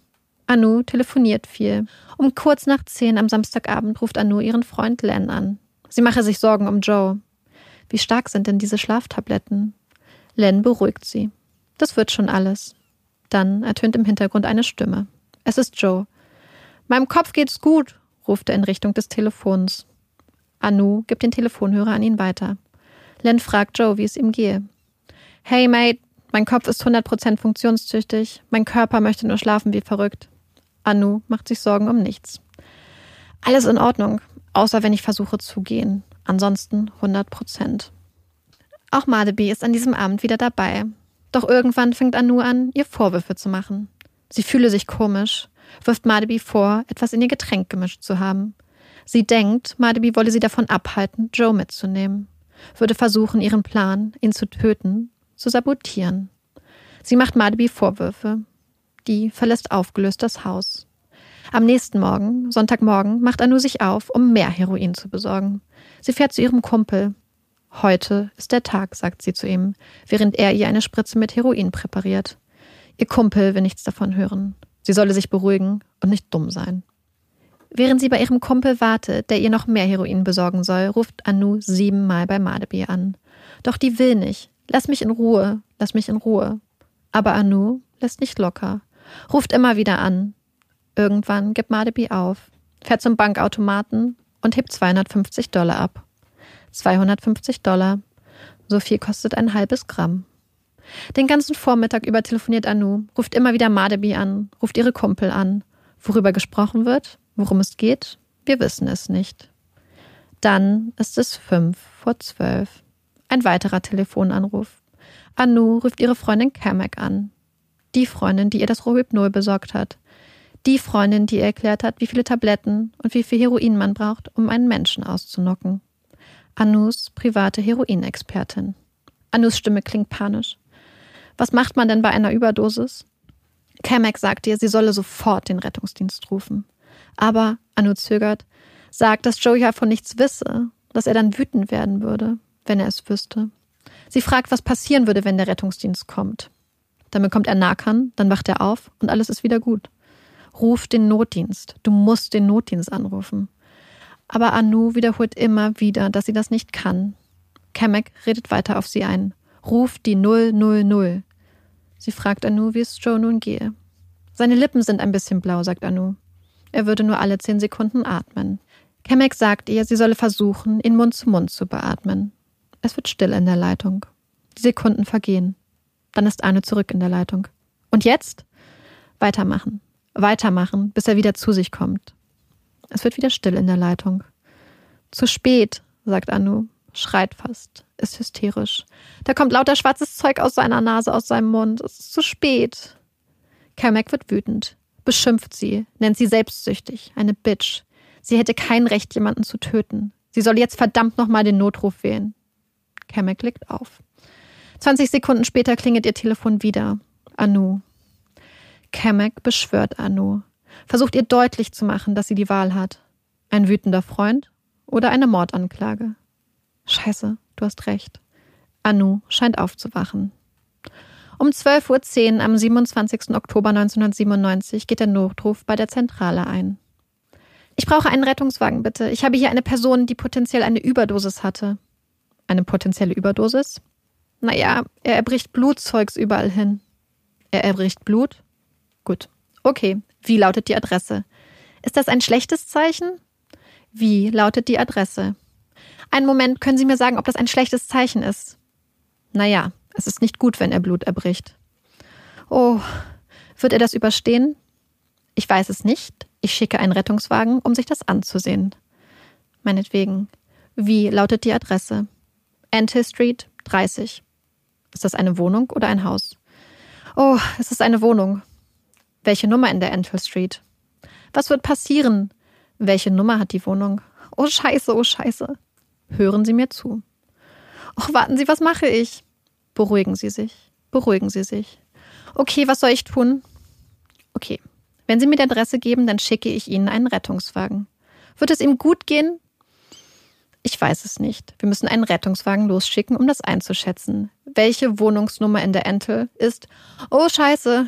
Anu telefoniert viel. Um kurz nach zehn am Samstagabend ruft Anu ihren Freund Len an. Sie mache sich Sorgen um Joe. Wie stark sind denn diese Schlaftabletten? Len beruhigt sie. Das wird schon alles. Dann ertönt im Hintergrund eine Stimme. Es ist Joe. Meinem Kopf geht's gut, ruft er in Richtung des Telefons. Anu gibt den Telefonhörer an ihn weiter. Len fragt Joe, wie es ihm gehe. Hey, Mate, Mein Kopf ist 100% funktionstüchtig. Mein Körper möchte nur schlafen wie verrückt. Anu macht sich Sorgen um nichts. Alles in Ordnung, außer wenn ich versuche zu gehen. Ansonsten 100%. Auch Madeby ist an diesem Abend wieder dabei. Doch irgendwann fängt Anu an, ihr Vorwürfe zu machen. Sie fühle sich komisch, wirft Madeby vor, etwas in ihr Getränk gemischt zu haben. Sie denkt, Madeby wolle sie davon abhalten, Joe mitzunehmen, würde versuchen, ihren Plan, ihn zu töten, zu sabotieren. Sie macht Madeby Vorwürfe. Die verlässt aufgelöst das Haus. Am nächsten Morgen, Sonntagmorgen, macht Anu sich auf, um mehr Heroin zu besorgen. Sie fährt zu ihrem Kumpel. Heute ist der Tag, sagt sie zu ihm, während er ihr eine Spritze mit Heroin präpariert. Ihr Kumpel will nichts davon hören. Sie solle sich beruhigen und nicht dumm sein. Während sie bei ihrem Kumpel wartet, der ihr noch mehr Heroin besorgen soll, ruft Anu siebenmal bei Madebi an. Doch die will nicht. Lass mich in Ruhe, lass mich in Ruhe. Aber Anu lässt nicht locker, ruft immer wieder an. Irgendwann gibt Madebi auf, fährt zum Bankautomaten und hebt 250 Dollar ab. 250 Dollar. So viel kostet ein halbes Gramm. Den ganzen Vormittag über telefoniert Anu, ruft immer wieder Madebi an, ruft ihre Kumpel an. Worüber gesprochen wird, Worum es geht, wir wissen es nicht. Dann ist es fünf vor zwölf. Ein weiterer Telefonanruf. Anu ruft ihre Freundin Kamek an. Die Freundin, die ihr das Rohypnol besorgt hat. Die Freundin, die ihr erklärt hat, wie viele Tabletten und wie viel Heroin man braucht, um einen Menschen auszunocken. Anus private Heroinexpertin. Anus Stimme klingt panisch. Was macht man denn bei einer Überdosis? Kamek sagt ihr, sie solle sofort den Rettungsdienst rufen. Aber Anu zögert, sagt, dass Joey ja von nichts wisse, dass er dann wütend werden würde, wenn er es wüsste. Sie fragt, was passieren würde, wenn der Rettungsdienst kommt. Dann bekommt er Nakan, dann wacht er auf und alles ist wieder gut. Ruf den Notdienst. Du musst den Notdienst anrufen. Aber Anu wiederholt immer wieder, dass sie das nicht kann. Kamek redet weiter auf sie ein. Ruf die 000. Sie fragt Anu, wie es Joe nun gehe. Seine Lippen sind ein bisschen blau, sagt Anu. Er würde nur alle zehn Sekunden atmen. Kamek sagt ihr, sie solle versuchen, ihn Mund zu Mund zu beatmen. Es wird still in der Leitung. Die Sekunden vergehen. Dann ist Arne zurück in der Leitung. Und jetzt? Weitermachen. Weitermachen, bis er wieder zu sich kommt. Es wird wieder still in der Leitung. Zu spät, sagt Anu, schreit fast, ist hysterisch. Da kommt lauter schwarzes Zeug aus seiner Nase, aus seinem Mund. Es ist zu spät. Kamek wird wütend beschimpft sie, nennt sie selbstsüchtig, eine Bitch. Sie hätte kein Recht, jemanden zu töten. Sie soll jetzt verdammt nochmal den Notruf wählen. Kamek legt auf. 20 Sekunden später klingelt ihr Telefon wieder. Anu. Kamek beschwört Anu. Versucht ihr deutlich zu machen, dass sie die Wahl hat. Ein wütender Freund oder eine Mordanklage. Scheiße, du hast recht. Anu scheint aufzuwachen. Um 12.10 Uhr am 27. Oktober 1997 geht der Notruf bei der Zentrale ein. Ich brauche einen Rettungswagen, bitte. Ich habe hier eine Person, die potenziell eine Überdosis hatte. Eine potenzielle Überdosis? Naja, er erbricht Blutzeugs überall hin. Er erbricht Blut? Gut. Okay. Wie lautet die Adresse? Ist das ein schlechtes Zeichen? Wie lautet die Adresse? Einen Moment, können Sie mir sagen, ob das ein schlechtes Zeichen ist? Naja, es ist nicht gut, wenn er Blut erbricht. Oh, wird er das überstehen? Ich weiß es nicht. Ich schicke einen Rettungswagen, um sich das anzusehen. Meinetwegen. Wie lautet die Adresse? Anthill Street 30. Ist das eine Wohnung oder ein Haus? Oh, es ist eine Wohnung. Welche Nummer in der Anthill Street? Was wird passieren? Welche Nummer hat die Wohnung? Oh Scheiße, oh Scheiße. Hören Sie mir zu. Oh, warten Sie, was mache ich? Beruhigen Sie sich. Beruhigen Sie sich. Okay, was soll ich tun? Okay. Wenn Sie mir die Adresse geben, dann schicke ich Ihnen einen Rettungswagen. Wird es ihm gut gehen? Ich weiß es nicht. Wir müssen einen Rettungswagen losschicken, um das einzuschätzen. Welche Wohnungsnummer in der Entel ist? Oh, scheiße.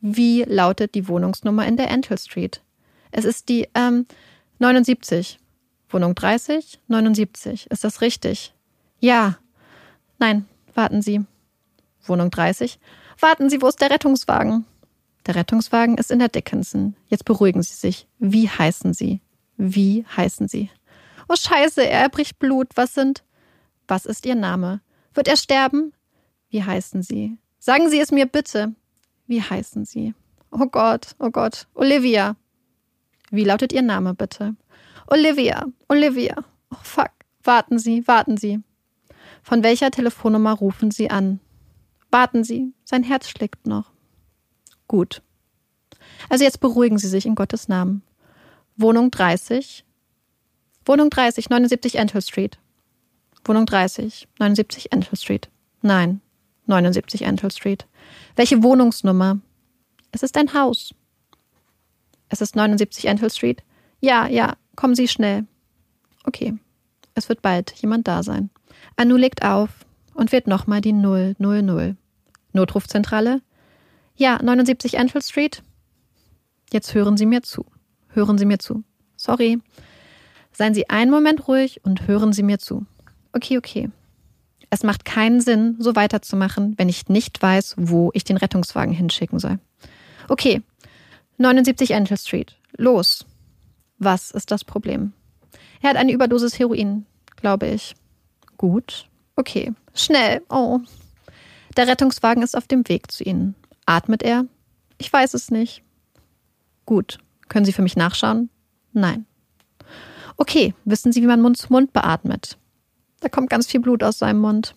Wie lautet die Wohnungsnummer in der Entel Street? Es ist die ähm, 79. Wohnung 30, 79. Ist das richtig? Ja. Nein, Warten Sie. Wohnung 30. Warten Sie, wo ist der Rettungswagen? Der Rettungswagen ist in der Dickinson. Jetzt beruhigen Sie sich. Wie heißen Sie? Wie heißen Sie? Oh Scheiße, er erbricht Blut. Was sind? Was ist Ihr Name? Wird er sterben? Wie heißen Sie? Sagen Sie es mir bitte. Wie heißen Sie? Oh Gott, oh Gott. Olivia. Wie lautet Ihr Name bitte? Olivia, Olivia. Oh fuck. Warten Sie, warten Sie. Von welcher Telefonnummer rufen Sie an? Warten Sie, sein Herz schlägt noch. Gut. Also jetzt beruhigen Sie sich in Gottes Namen. Wohnung 30. Wohnung 30, 79 Entel Street. Wohnung 30, 79 Entel Street. Nein, 79 Entel Street. Welche Wohnungsnummer? Es ist ein Haus. Es ist 79 Entel Street. Ja, ja, kommen Sie schnell. Okay, es wird bald jemand da sein. Anu legt auf und wird nochmal die 000. Notrufzentrale? Ja, 79 Enfield Street. Jetzt hören Sie mir zu. Hören Sie mir zu. Sorry. Seien Sie einen Moment ruhig und hören Sie mir zu. Okay, okay. Es macht keinen Sinn, so weiterzumachen, wenn ich nicht weiß, wo ich den Rettungswagen hinschicken soll. Okay. 79 Enfield Street. Los. Was ist das Problem? Er hat eine Überdosis Heroin, glaube ich. Gut. Okay. Schnell. Oh. Der Rettungswagen ist auf dem Weg zu Ihnen. Atmet er? Ich weiß es nicht. Gut. Können Sie für mich nachschauen? Nein. Okay, wissen Sie, wie man Mund zu Mund beatmet? Da kommt ganz viel Blut aus seinem Mund.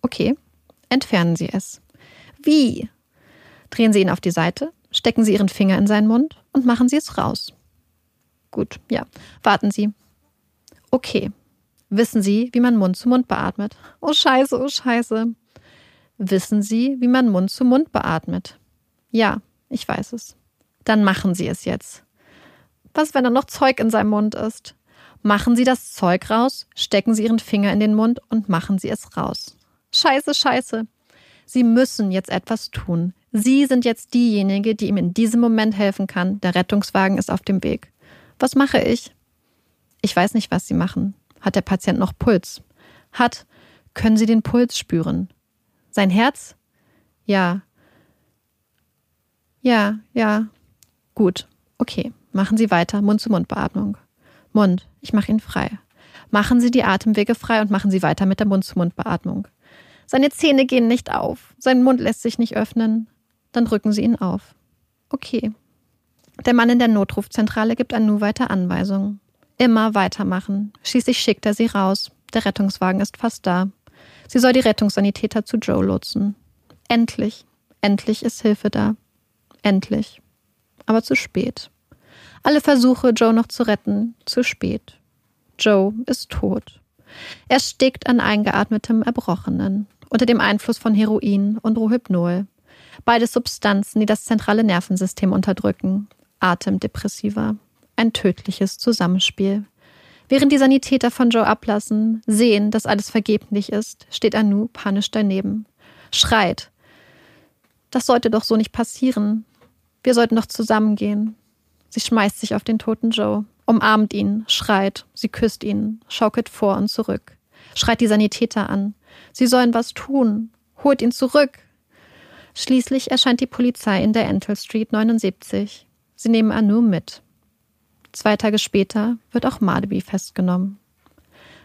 Okay, entfernen Sie es. Wie? Drehen Sie ihn auf die Seite, stecken Sie Ihren Finger in seinen Mund und machen Sie es raus. Gut, ja. Warten Sie. Okay. Wissen Sie, wie man Mund zu Mund beatmet? Oh Scheiße, oh Scheiße. Wissen Sie, wie man Mund zu Mund beatmet? Ja, ich weiß es. Dann machen Sie es jetzt. Was, wenn da noch Zeug in seinem Mund ist? Machen Sie das Zeug raus, stecken Sie Ihren Finger in den Mund und machen Sie es raus. Scheiße, scheiße. Sie müssen jetzt etwas tun. Sie sind jetzt diejenige, die ihm in diesem Moment helfen kann. Der Rettungswagen ist auf dem Weg. Was mache ich? Ich weiß nicht, was Sie machen. Hat der Patient noch Puls? Hat. Können Sie den Puls spüren? Sein Herz? Ja. Ja, ja. Gut. Okay. Machen Sie weiter. Mund-zu-Mund-Beatmung. Mund. Ich mache ihn frei. Machen Sie die Atemwege frei und machen Sie weiter mit der Mund-zu-Mund-Beatmung. Seine Zähne gehen nicht auf. Sein Mund lässt sich nicht öffnen. Dann drücken Sie ihn auf. Okay. Der Mann in der Notrufzentrale gibt Anu weiter Anweisungen. Immer weitermachen. Schließlich schickt er sie raus. Der Rettungswagen ist fast da. Sie soll die Rettungssanitäter zu Joe lotsen. Endlich, endlich ist Hilfe da. Endlich. Aber zu spät. Alle Versuche, Joe noch zu retten, zu spät. Joe ist tot. Er stickt an eingeatmetem Erbrochenen, unter dem Einfluss von Heroin und Rohypnol. Beide Substanzen, die das zentrale Nervensystem unterdrücken. Atemdepressiva. Ein tödliches Zusammenspiel. Während die Sanitäter von Joe ablassen, sehen, dass alles vergeblich ist, steht Anu panisch daneben. Schreit. Das sollte doch so nicht passieren. Wir sollten doch zusammengehen. Sie schmeißt sich auf den toten Joe, umarmt ihn, schreit, sie küsst ihn, schaukelt vor und zurück, schreit die Sanitäter an. Sie sollen was tun. Holt ihn zurück. Schließlich erscheint die Polizei in der Entel Street 79. Sie nehmen Anu mit. Zwei Tage später wird auch Madeby festgenommen.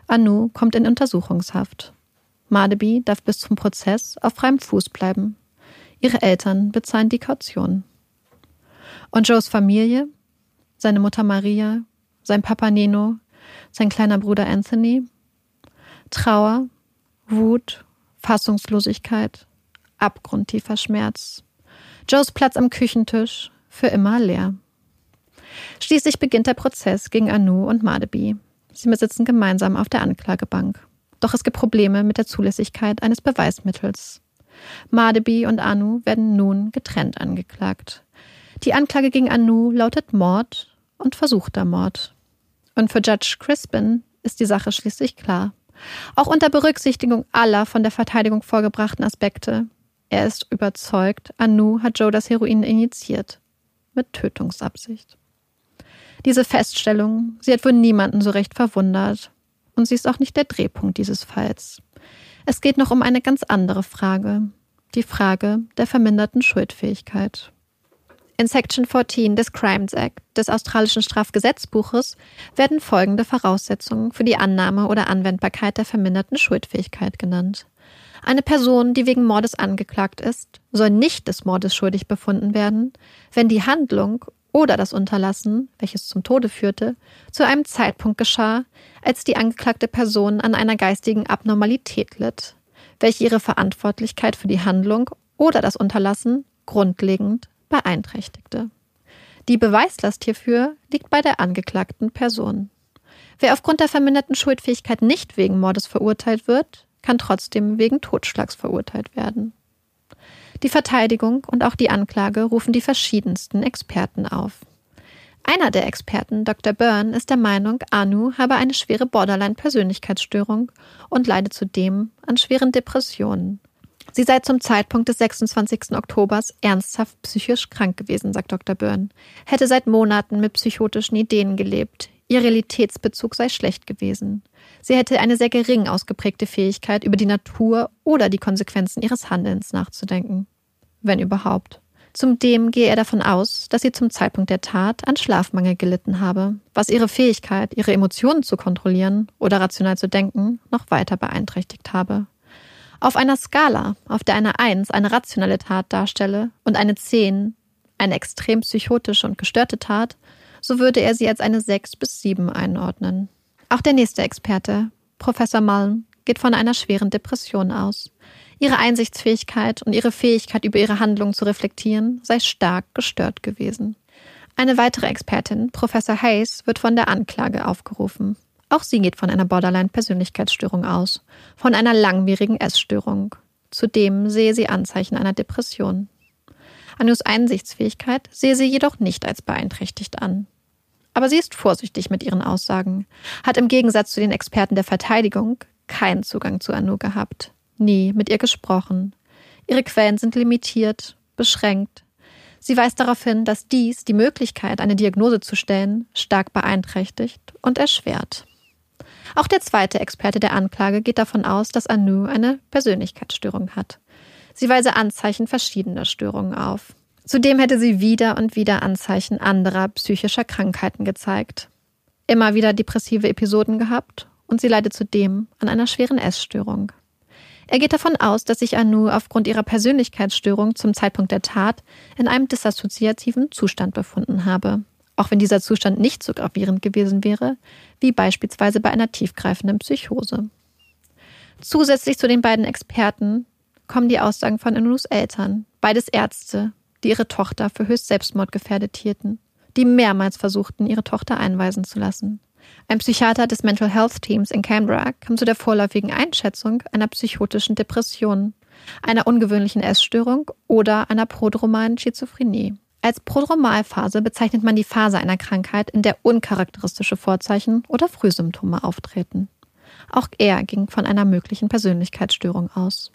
Anu kommt in Untersuchungshaft. Madeby darf bis zum Prozess auf freiem Fuß bleiben. Ihre Eltern bezahlen die Kaution. Und Joes Familie, seine Mutter Maria, sein Papa Nino, sein kleiner Bruder Anthony, Trauer, Wut, Fassungslosigkeit, abgrundtiefer Schmerz. Joes Platz am Küchentisch für immer leer. Schließlich beginnt der Prozess gegen Anu und Madeby. Sie sitzen gemeinsam auf der Anklagebank. Doch es gibt Probleme mit der Zulässigkeit eines Beweismittels. Madeby und Anu werden nun getrennt angeklagt. Die Anklage gegen Anu lautet Mord und versuchter Mord. Und für Judge Crispin ist die Sache schließlich klar. Auch unter Berücksichtigung aller von der Verteidigung vorgebrachten Aspekte. Er ist überzeugt, Anu hat Joe das Heroin injiziert. Mit Tötungsabsicht. Diese Feststellung, sie hat wohl niemanden so recht verwundert. Und sie ist auch nicht der Drehpunkt dieses Falls. Es geht noch um eine ganz andere Frage. Die Frage der verminderten Schuldfähigkeit. In Section 14 des Crimes Act des australischen Strafgesetzbuches werden folgende Voraussetzungen für die Annahme oder Anwendbarkeit der verminderten Schuldfähigkeit genannt. Eine Person, die wegen Mordes angeklagt ist, soll nicht des Mordes schuldig befunden werden, wenn die Handlung oder das Unterlassen, welches zum Tode führte, zu einem Zeitpunkt geschah, als die angeklagte Person an einer geistigen Abnormalität litt, welche ihre Verantwortlichkeit für die Handlung oder das Unterlassen grundlegend beeinträchtigte. Die Beweislast hierfür liegt bei der angeklagten Person. Wer aufgrund der verminderten Schuldfähigkeit nicht wegen Mordes verurteilt wird, kann trotzdem wegen Totschlags verurteilt werden. Die Verteidigung und auch die Anklage rufen die verschiedensten Experten auf. Einer der Experten, Dr. Byrne, ist der Meinung, Anu habe eine schwere Borderline-Persönlichkeitsstörung und leide zudem an schweren Depressionen. Sie sei zum Zeitpunkt des 26. Oktobers ernsthaft psychisch krank gewesen, sagt Dr. Byrne, hätte seit Monaten mit psychotischen Ideen gelebt, ihr Realitätsbezug sei schlecht gewesen. Sie hätte eine sehr gering ausgeprägte Fähigkeit, über die Natur oder die Konsequenzen ihres Handelns nachzudenken. Wenn überhaupt. Zudem gehe er davon aus, dass sie zum Zeitpunkt der Tat an Schlafmangel gelitten habe, was ihre Fähigkeit, ihre Emotionen zu kontrollieren oder rational zu denken, noch weiter beeinträchtigt habe. Auf einer Skala, auf der eine Eins eine rationale Tat darstelle und eine Zehn eine extrem psychotische und gestörte Tat, so würde er sie als eine Sechs bis Sieben einordnen. Auch der nächste Experte, Professor Mullen, geht von einer schweren Depression aus. Ihre Einsichtsfähigkeit und ihre Fähigkeit, über ihre Handlungen zu reflektieren, sei stark gestört gewesen. Eine weitere Expertin, Professor Hayes, wird von der Anklage aufgerufen. Auch sie geht von einer Borderline-Persönlichkeitsstörung aus, von einer langwierigen Essstörung. Zudem sehe sie Anzeichen einer Depression. Anus Einsichtsfähigkeit sehe sie jedoch nicht als beeinträchtigt an. Aber sie ist vorsichtig mit ihren Aussagen, hat im Gegensatz zu den Experten der Verteidigung keinen Zugang zu Anu gehabt, nie mit ihr gesprochen. Ihre Quellen sind limitiert, beschränkt. Sie weist darauf hin, dass dies die Möglichkeit, eine Diagnose zu stellen, stark beeinträchtigt und erschwert. Auch der zweite Experte der Anklage geht davon aus, dass Anu eine Persönlichkeitsstörung hat. Sie weise Anzeichen verschiedener Störungen auf. Zudem hätte sie wieder und wieder Anzeichen anderer psychischer Krankheiten gezeigt. Immer wieder depressive Episoden gehabt und sie leidet zudem an einer schweren Essstörung. Er geht davon aus, dass sich Anu aufgrund ihrer Persönlichkeitsstörung zum Zeitpunkt der Tat in einem disassoziativen Zustand befunden habe, auch wenn dieser Zustand nicht so gravierend gewesen wäre, wie beispielsweise bei einer tiefgreifenden Psychose. Zusätzlich zu den beiden Experten kommen die Aussagen von Anus Eltern, beides Ärzte, die ihre Tochter für höchst selbstmordgefährdet hielten, die mehrmals versuchten, ihre Tochter einweisen zu lassen. Ein Psychiater des Mental Health Teams in Canberra kam zu der vorläufigen Einschätzung einer psychotischen Depression, einer ungewöhnlichen Essstörung oder einer prodromalen Schizophrenie. Als Prodromalphase bezeichnet man die Phase einer Krankheit, in der uncharakteristische Vorzeichen oder Frühsymptome auftreten. Auch er ging von einer möglichen Persönlichkeitsstörung aus.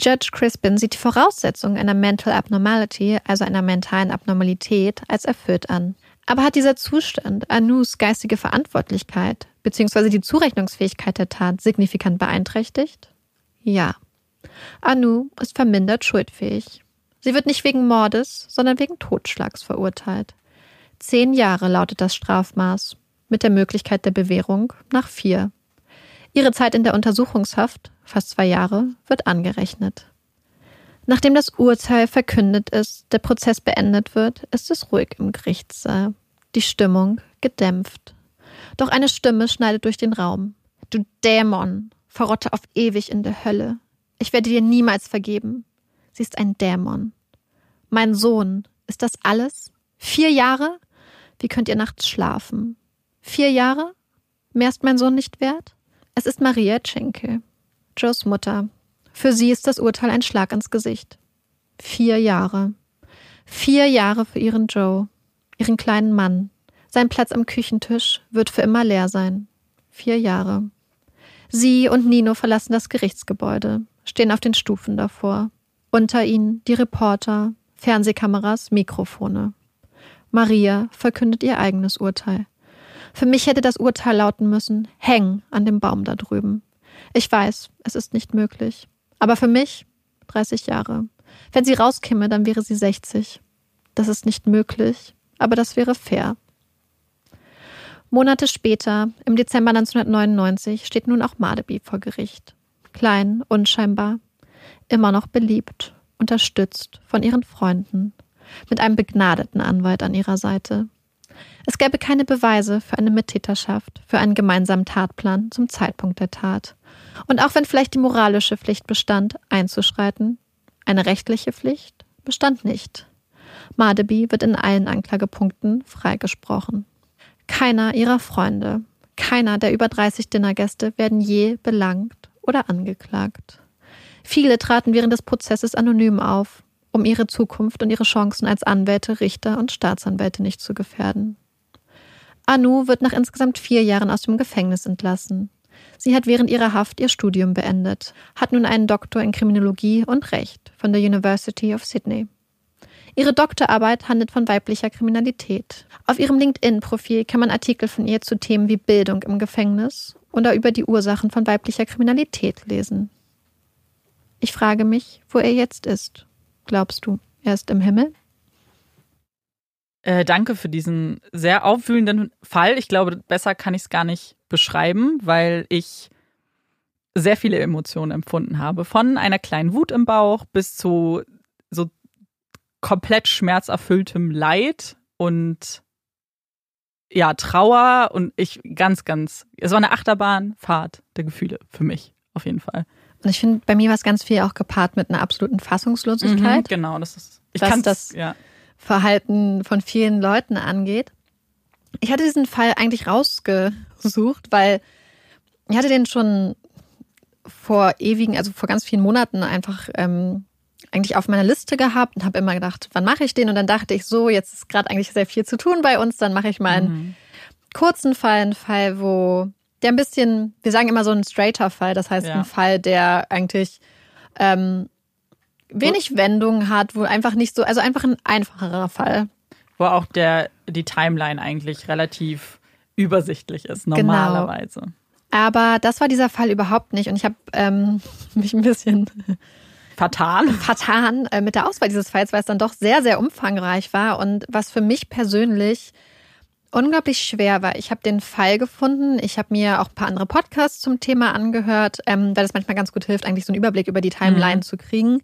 Judge Crispin sieht die Voraussetzungen einer Mental Abnormality, also einer mentalen Abnormalität, als erfüllt an. Aber hat dieser Zustand Anus geistige Verantwortlichkeit bzw. die Zurechnungsfähigkeit der Tat signifikant beeinträchtigt? Ja. Anu ist vermindert schuldfähig. Sie wird nicht wegen Mordes, sondern wegen Totschlags verurteilt. Zehn Jahre lautet das Strafmaß, mit der Möglichkeit der Bewährung nach vier. Ihre Zeit in der Untersuchungshaft fast zwei Jahre, wird angerechnet. Nachdem das Urteil verkündet ist, der Prozess beendet wird, ist es ruhig im Gerichtssaal. Die Stimmung gedämpft. Doch eine Stimme schneidet durch den Raum. Du Dämon, verrotte auf ewig in der Hölle. Ich werde dir niemals vergeben. Sie ist ein Dämon. Mein Sohn, ist das alles? Vier Jahre? Wie könnt ihr nachts schlafen? Vier Jahre? Mehr ist mein Sohn nicht wert? Es ist Maria Schenke. Joes Mutter. Für sie ist das Urteil ein Schlag ins Gesicht. Vier Jahre. Vier Jahre für ihren Joe, ihren kleinen Mann. Sein Platz am Küchentisch wird für immer leer sein. Vier Jahre. Sie und Nino verlassen das Gerichtsgebäude, stehen auf den Stufen davor. Unter ihnen die Reporter, Fernsehkameras, Mikrofone. Maria verkündet ihr eigenes Urteil. Für mich hätte das Urteil lauten müssen, häng an dem Baum da drüben. Ich weiß, es ist nicht möglich. Aber für mich 30 Jahre. Wenn sie rauskäme, dann wäre sie 60. Das ist nicht möglich, aber das wäre fair. Monate später, im Dezember 1999, steht nun auch Madeby vor Gericht. Klein, unscheinbar, immer noch beliebt, unterstützt von ihren Freunden, mit einem begnadeten Anwalt an ihrer Seite. Es gäbe keine Beweise für eine Mittäterschaft, für einen gemeinsamen Tatplan zum Zeitpunkt der Tat. Und auch wenn vielleicht die moralische Pflicht bestand, einzuschreiten, eine rechtliche Pflicht bestand nicht. Madeby wird in allen Anklagepunkten freigesprochen. Keiner ihrer Freunde, keiner der über 30 Dinnergäste werden je belangt oder angeklagt. Viele traten während des Prozesses anonym auf, um ihre Zukunft und ihre Chancen als Anwälte, Richter und Staatsanwälte nicht zu gefährden. Anu wird nach insgesamt vier Jahren aus dem Gefängnis entlassen. Sie hat während ihrer Haft ihr Studium beendet, hat nun einen Doktor in Kriminologie und Recht von der University of Sydney. Ihre Doktorarbeit handelt von weiblicher Kriminalität. Auf ihrem LinkedIn-Profil kann man Artikel von ihr zu Themen wie Bildung im Gefängnis oder über die Ursachen von weiblicher Kriminalität lesen. Ich frage mich, wo er jetzt ist. Glaubst du, er ist im Himmel? Äh, danke für diesen sehr aufwühlenden Fall. Ich glaube, besser kann ich es gar nicht beschreiben, weil ich sehr viele Emotionen empfunden habe. Von einer kleinen Wut im Bauch bis zu so komplett schmerzerfülltem Leid und ja, Trauer und ich ganz, ganz, es war eine Achterbahnfahrt der Gefühle für mich, auf jeden Fall. Und ich finde, bei mir war es ganz viel auch gepaart mit einer absoluten Fassungslosigkeit. Mhm, genau, das ist, ich kann das ja. Verhalten von vielen Leuten angeht. Ich hatte diesen Fall eigentlich rausgesucht, weil ich hatte den schon vor ewigen, also vor ganz vielen Monaten einfach ähm, eigentlich auf meiner Liste gehabt und habe immer gedacht, wann mache ich den? Und dann dachte ich so, jetzt ist gerade eigentlich sehr viel zu tun bei uns, dann mache ich mal einen mhm. kurzen Fall, einen Fall, wo der ein bisschen, wir sagen immer so ein straighter Fall, das heißt ja. ein Fall, der eigentlich ähm, wenig Wendungen hat, wo einfach nicht so, also einfach ein einfacherer Fall. Wo auch der, die Timeline eigentlich relativ übersichtlich ist, genau. normalerweise. Genau. Aber das war dieser Fall überhaupt nicht. Und ich habe ähm, mich ein bisschen vertan, vertan äh, mit der Auswahl dieses Falls, weil es dann doch sehr, sehr umfangreich war und was für mich persönlich unglaublich schwer war. Ich habe den Fall gefunden. Ich habe mir auch ein paar andere Podcasts zum Thema angehört, ähm, weil es manchmal ganz gut hilft, eigentlich so einen Überblick über die Timeline mhm. zu kriegen.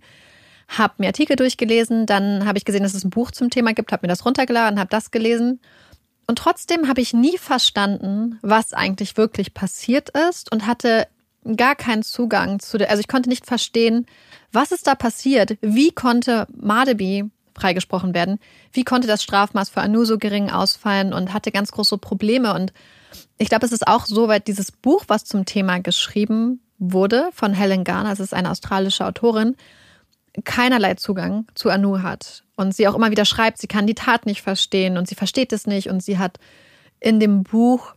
Habe mir Artikel durchgelesen, dann habe ich gesehen, dass es ein Buch zum Thema gibt, habe mir das runtergeladen, habe das gelesen. Und trotzdem habe ich nie verstanden, was eigentlich wirklich passiert ist und hatte gar keinen Zugang zu der, also ich konnte nicht verstehen, was ist da passiert? Wie konnte Madeby freigesprochen werden? Wie konnte das Strafmaß für Anu so gering ausfallen und hatte ganz große Probleme? Und ich glaube, es ist auch so weit, dieses Buch, was zum Thema geschrieben wurde von Helen Garner, das ist eine australische Autorin, keinerlei Zugang zu Anu hat. Und sie auch immer wieder schreibt, sie kann die Tat nicht verstehen und sie versteht es nicht. Und sie hat in dem Buch,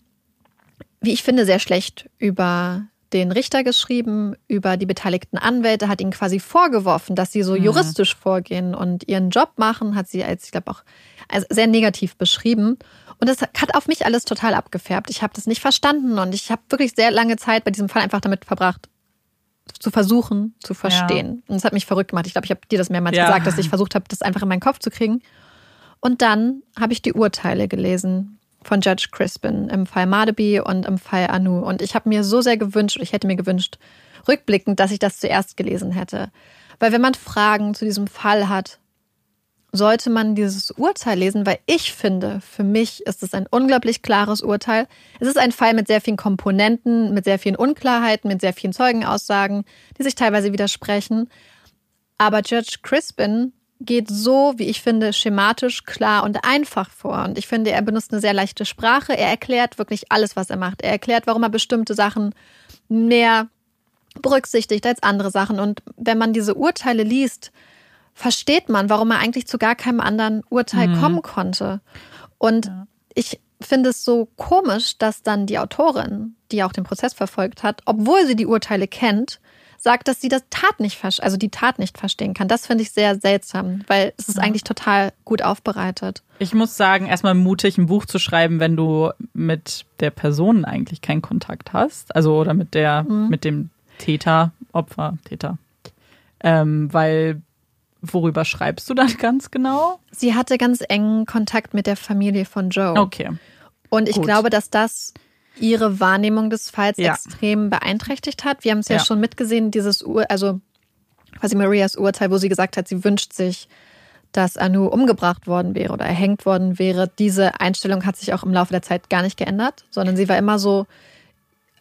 wie ich finde, sehr schlecht über den Richter geschrieben über die beteiligten Anwälte, hat ihnen quasi vorgeworfen, dass sie so mhm. juristisch vorgehen und ihren Job machen, hat sie als, ich glaube auch, als sehr negativ beschrieben. Und das hat auf mich alles total abgefärbt. Ich habe das nicht verstanden und ich habe wirklich sehr lange Zeit bei diesem Fall einfach damit verbracht, zu versuchen, zu verstehen. Ja. Und es hat mich verrückt gemacht. Ich glaube, ich habe dir das mehrmals ja. gesagt, dass ich versucht habe, das einfach in meinen Kopf zu kriegen. Und dann habe ich die Urteile gelesen von Judge Crispin im Fall Madeby und im Fall Anu. Und ich habe mir so sehr gewünscht, ich hätte mir gewünscht, rückblickend, dass ich das zuerst gelesen hätte. Weil wenn man Fragen zu diesem Fall hat, sollte man dieses Urteil lesen, weil ich finde, für mich ist es ein unglaublich klares Urteil. Es ist ein Fall mit sehr vielen Komponenten, mit sehr vielen Unklarheiten, mit sehr vielen Zeugenaussagen, die sich teilweise widersprechen. Aber Judge Crispin geht so, wie ich finde, schematisch, klar und einfach vor. Und ich finde, er benutzt eine sehr leichte Sprache. Er erklärt wirklich alles, was er macht. Er erklärt, warum er bestimmte Sachen mehr berücksichtigt als andere Sachen. Und wenn man diese Urteile liest, versteht man, warum er eigentlich zu gar keinem anderen Urteil mhm. kommen konnte. Und ja. ich finde es so komisch, dass dann die Autorin, die auch den Prozess verfolgt hat, obwohl sie die Urteile kennt, sagt, dass sie das Tat nicht, also die Tat nicht verstehen kann. Das finde ich sehr seltsam, weil es ist ja. eigentlich total gut aufbereitet. Ich muss sagen, erstmal mutig, ein Buch zu schreiben, wenn du mit der Person eigentlich keinen Kontakt hast. Also oder mit der, mhm. mit dem Täter, Opfer, Täter. Ähm, weil worüber schreibst du dann ganz genau? Sie hatte ganz engen Kontakt mit der Familie von Joe. Okay. Und ich Gut. glaube, dass das ihre Wahrnehmung des Falls Ja. extrem beeinträchtigt hat. Wir haben es ja, Ja. schon mitgesehen, dieses Ur, also quasi Marias Urteil, wo sie gesagt hat, sie wünscht sich, dass Anu umgebracht worden wäre oder erhängt worden wäre. Diese Einstellung hat sich auch im Laufe der Zeit gar nicht geändert, sondern sie war immer so,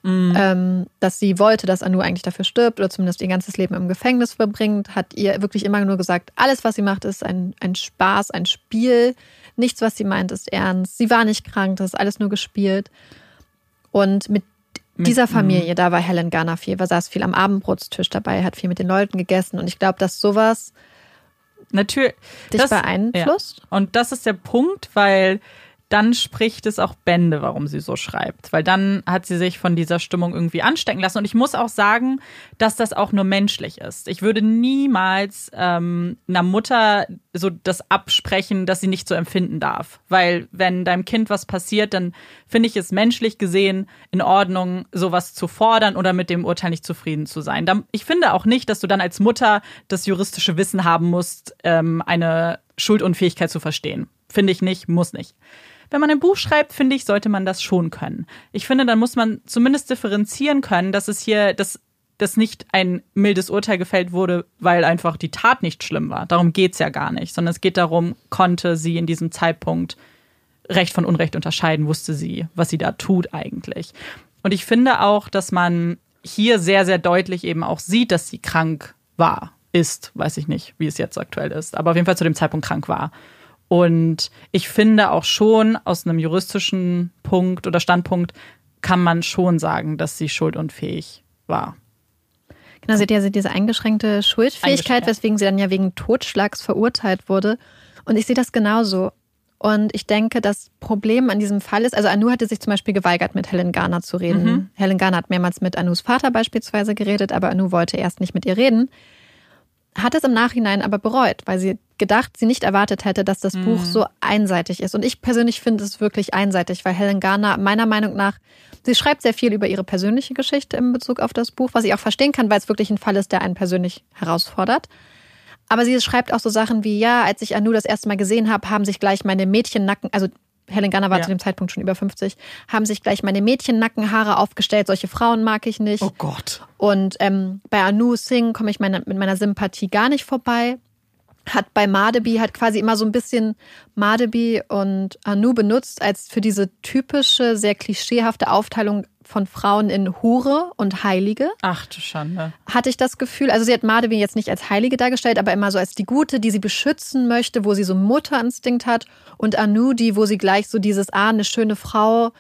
ähm, dass sie wollte, dass Anu eigentlich dafür stirbt oder zumindest ihr ganzes Leben im Gefängnis verbringt, hat ihr wirklich immer nur gesagt, alles, was sie macht, ist ein, ein Spaß, ein Spiel. Nichts, was sie meint, ist ernst. Sie war nicht krank, das ist alles nur gespielt. Und mit dieser Familie, da war Helen Garner viel, war saß viel am Abendbrotstisch dabei, hat viel mit den Leuten gegessen. Und ich glaube, dass sowas Natürlich. dich das- beeinflusst. Ja. Und das ist der Punkt, weil dann spricht es auch Bände, warum sie so schreibt. Weil dann hat sie sich von dieser Stimmung irgendwie anstecken lassen. Und ich muss auch sagen, dass das auch nur menschlich ist. Ich würde niemals ähm, einer Mutter so das absprechen, dass sie nicht so empfinden darf. Weil wenn deinem Kind was passiert, dann finde ich es menschlich gesehen in Ordnung, sowas zu fordern oder mit dem Urteil nicht zufrieden zu sein. Ich finde auch nicht, dass du dann als Mutter das juristische Wissen haben musst, ähm, eine Schuldunfähigkeit zu verstehen. Finde ich nicht, muss nicht. Wenn man ein Buch schreibt, finde ich, sollte man das schon können. Ich finde, dann muss man zumindest differenzieren können, dass es hier, dass, dass nicht ein mildes Urteil gefällt wurde, weil einfach die Tat nicht schlimm war. Darum geht's ja gar nicht, sondern es geht darum, konnte sie in diesem Zeitpunkt Recht von Unrecht unterscheiden, wusste sie, was sie da tut eigentlich. Und ich finde auch, dass man hier sehr, sehr deutlich eben auch sieht, dass sie krank war, ist, weiß ich nicht, wie es jetzt aktuell ist, aber auf jeden Fall zu dem Zeitpunkt krank war. Und ich finde auch schon aus einem juristischen Punkt oder Standpunkt kann man schon sagen, dass sie schuldunfähig war. Genau, sie hat ja diese eingeschränkte Schuldfähigkeit, weswegen sie dann ja wegen Totschlags verurteilt wurde. Und ich sehe das genauso. Und ich denke, das Problem an diesem Fall ist, also Anu hatte sich zum Beispiel geweigert, mit Helen Garner zu reden. Mhm. Helen Garner hat mehrmals mit Anus Vater beispielsweise geredet, aber Anu wollte erst nicht mit ihr reden. Hat es im Nachhinein aber bereut, weil sie gedacht, sie nicht erwartet hätte, dass das Mhm. Buch so einseitig ist. Und ich persönlich finde es wirklich einseitig, weil Helen Garner meiner Meinung nach, sie schreibt sehr viel über ihre persönliche Geschichte in Bezug auf das Buch, was ich auch verstehen kann, weil es wirklich ein Fall ist, der einen persönlich herausfordert. Aber sie schreibt auch so Sachen wie, ja, als ich Anu das erste Mal gesehen habe, haben sich gleich meine Mädchennacken, also Helen Garner war Ja. zu dem Zeitpunkt schon über 50, haben sich gleich meine Mädchennackenhaare aufgestellt. Solche Frauen mag ich nicht. Gott. Und ähm, bei Anu Singh komme ich meine, mit meiner Sympathie gar nicht vorbei. Hat bei Madebi hat quasi immer so ein bisschen Madebi und Anu benutzt als für diese typische, sehr klischeehafte Aufteilung von Frauen in Hure und Heilige Ach du Schande. hatte ich das Gefühl, also sie hat Madewi jetzt nicht als Heilige dargestellt, aber immer so als die Gute, die sie beschützen möchte, wo sie so einen Mutterinstinkt hat und Anu, die, wo sie gleich so dieses, ah, eine schöne Frau,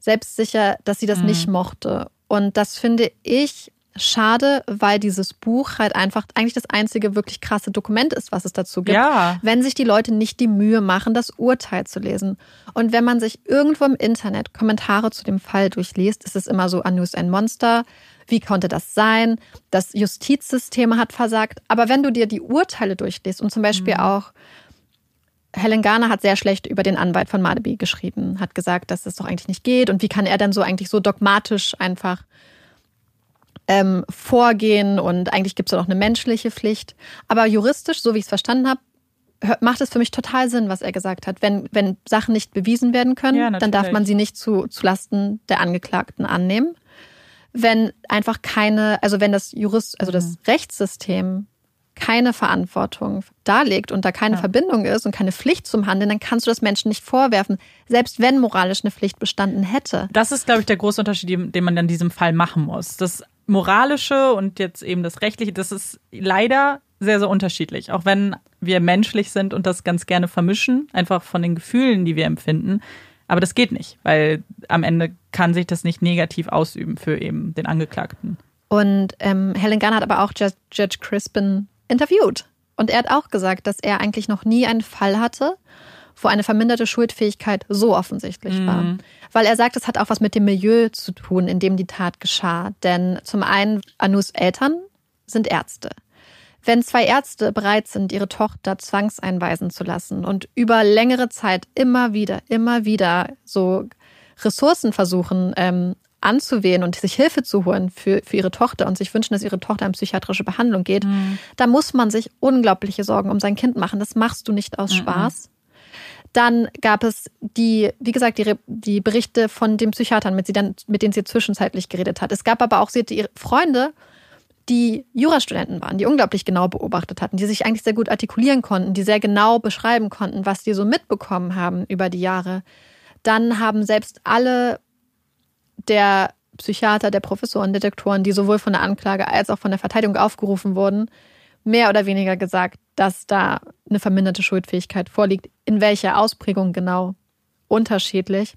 selbstsicher, dass sie das nicht mochte. Und das finde ich schade, weil dieses Buch halt einfach eigentlich das einzige wirklich krasse Dokument ist, was es dazu gibt. Ja. Wenn sich die Leute nicht die Mühe machen, das Urteil zu lesen. Und wenn man sich irgendwo im Internet Kommentare zu dem Fall durchliest, ist es immer so, Anu ist ein Monster. Wie konnte das sein? Das Justizsystem hat versagt. Aber wenn du dir die Urteile durchliest und zum Beispiel auch Helen Garner hat sehr schlecht über den Anwalt von Madebi geschrieben, hat gesagt, dass es doch eigentlich nicht geht und wie kann er denn so eigentlich so dogmatisch einfach ähm, vorgehen und eigentlich gibt es ja noch eine menschliche Pflicht. Aber juristisch, so wie ich es verstanden habe, macht es für mich total Sinn, was er gesagt hat. Wenn, wenn Sachen nicht bewiesen werden können, Ja, dann darf man sie nicht zu, zu Lasten der Angeklagten annehmen. Wenn einfach keine, also wenn das Jurist, also das Mhm. Rechtssystem keine Verantwortung darlegt und da keine Ja. Verbindung ist und keine Pflicht zum Handeln, dann kannst du das Menschen nicht vorwerfen, selbst wenn moralisch eine Pflicht bestanden hätte. Das ist, glaube ich, der große Unterschied, den den man in diesem Fall machen muss. Das Moralische und jetzt eben das Rechtliche, das ist leider sehr, sehr unterschiedlich. Auch wenn wir menschlich sind und das ganz gerne vermischen, einfach von den Gefühlen, die wir empfinden. Aber das geht nicht, weil am Ende kann sich das nicht negativ ausüben für eben den Angeklagten. Und ähm, Helen Gunn hat aber auch Judge, Judge Crispin interviewt. Und er hat auch gesagt, dass er eigentlich noch nie einen Fall hatte, wo eine verminderte Schuldfähigkeit so offensichtlich war. Weil er sagt, es hat auch was mit dem Milieu zu tun, in dem die Tat geschah. Denn zum einen, Anus Eltern sind Ärzte. Wenn zwei Ärzte bereit sind, ihre Tochter zwangseinweisen zu lassen und über längere Zeit immer wieder, immer wieder so Ressourcen versuchen ähm, anzuwählen und sich Hilfe zu holen für, für ihre Tochter und sich wünschen, dass ihre Tochter in psychiatrische Behandlung geht, da muss man sich unglaubliche Sorgen um sein Kind machen. Das machst du nicht aus Spaß. Dann gab es die, wie gesagt, die, die Berichte von den Psychiatern, mit, sie dann, mit denen sie zwischenzeitlich geredet hat. Es gab aber auch, sie hatte ihre Freunde, die Jurastudenten waren, die unglaublich genau beobachtet hatten, die sich eigentlich sehr gut artikulieren konnten, die sehr genau beschreiben konnten, was sie so mitbekommen haben über die Jahre. Dann haben selbst alle der Psychiater, der Professoren, Detektoren, die sowohl von der Anklage als auch von der Verteidigung aufgerufen wurden, mehr oder weniger gesagt, dass da eine verminderte Schuldfähigkeit vorliegt. In welcher Ausprägung genau? Unterschiedlich.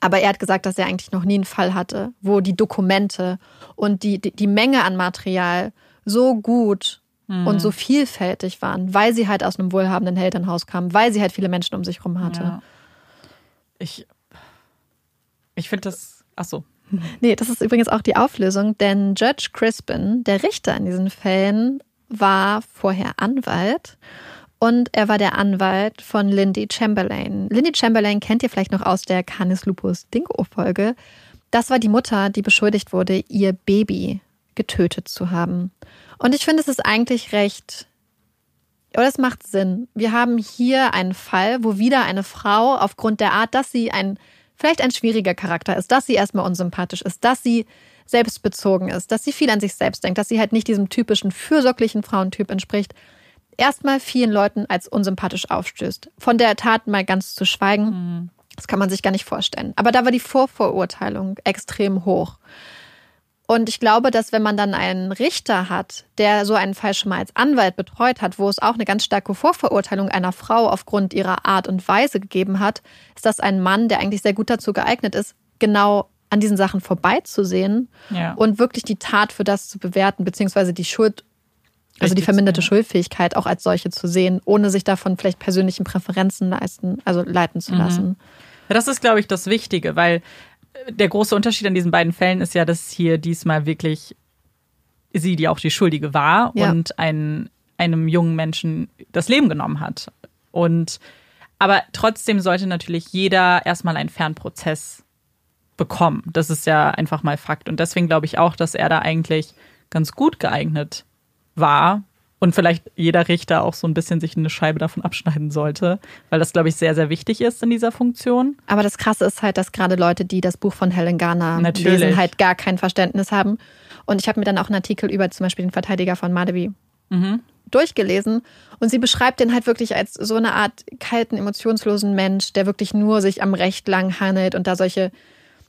Aber er hat gesagt, dass er eigentlich noch nie einen Fall hatte, wo die Dokumente und die, die, die Menge an Material so gut mhm. und so vielfältig waren, weil sie halt aus einem wohlhabenden Elternhaus kam, weil sie halt viele Menschen um sich herum hatte. Ja. Ich, ich finde das. Ach so. Nee, das ist übrigens auch die Auflösung, denn Judge Crispin, der Richter in diesen Fällen, war vorher Anwalt und er war der Anwalt von Lindy Chamberlain. Lindy Chamberlain kennt ihr vielleicht noch aus der Canis Lupus Dingo-Folge. Das war die Mutter, die beschuldigt wurde, ihr Baby getötet zu haben. Und ich finde, es ist eigentlich recht, oder es macht Sinn. Wir haben hier einen Fall, wo wieder eine Frau aufgrund der Art, dass sie ein, vielleicht ein schwieriger Charakter ist, dass sie erstmal unsympathisch ist, dass sie selbstbezogen ist, dass sie viel an sich selbst denkt, dass sie halt nicht diesem typischen fürsorglichen Frauentyp entspricht, erstmal vielen Leuten als unsympathisch aufstößt. Von der Tat mal ganz zu schweigen, mhm. das kann man sich gar nicht vorstellen. Aber da war die Vorverurteilung extrem hoch. Und ich glaube, dass wenn man dann einen Richter hat, der so einen Fall schon mal als Anwalt betreut hat, wo es auch eine ganz starke Vorverurteilung einer Frau aufgrund ihrer Art und Weise gegeben hat, ist das ein Mann, der eigentlich sehr gut dazu geeignet ist, genau an diesen Sachen vorbeizusehen ja. und wirklich die Tat für das zu bewerten, beziehungsweise die Schuld, also die verminderte Schuldfähigkeit auch als solche zu sehen, ohne sich davon vielleicht persönlichen Präferenzen leisten, also leiten zu mhm. lassen. Das ist, glaube ich, das Wichtige, weil der große Unterschied an diesen beiden Fällen ist ja, dass hier diesmal wirklich sie, die auch die Schuldige war ja. und ein, einem jungen Menschen das Leben genommen hat. Und aber trotzdem sollte natürlich jeder erstmal einen Fernprozess bekommen. Das ist ja einfach mal Fakt. Und deswegen glaube ich auch, dass er da eigentlich ganz gut geeignet war und vielleicht jeder Richter auch so ein bisschen sich eine Scheibe davon abschneiden sollte, weil das, glaube ich, sehr, sehr wichtig ist in dieser Funktion. Aber das Krasse ist halt, dass gerade Leute, die das Buch von Helen Garner Natürlich. lesen, halt gar kein Verständnis haben. Und ich habe mir dann auch einen Artikel über zum Beispiel den Verteidiger von Madeby mhm. durchgelesen. Und sie beschreibt den halt wirklich als so eine Art kalten, emotionslosen Mensch, der wirklich nur sich am Recht lang handelt und da solche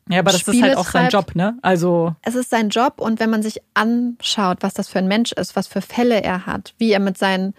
ja, aber das Spiele ist halt auch sein Job, ne? Also. Es ist sein Job und wenn man sich anschaut, was das für ein Mensch ist, was für Fälle er hat, wie er mit seinen,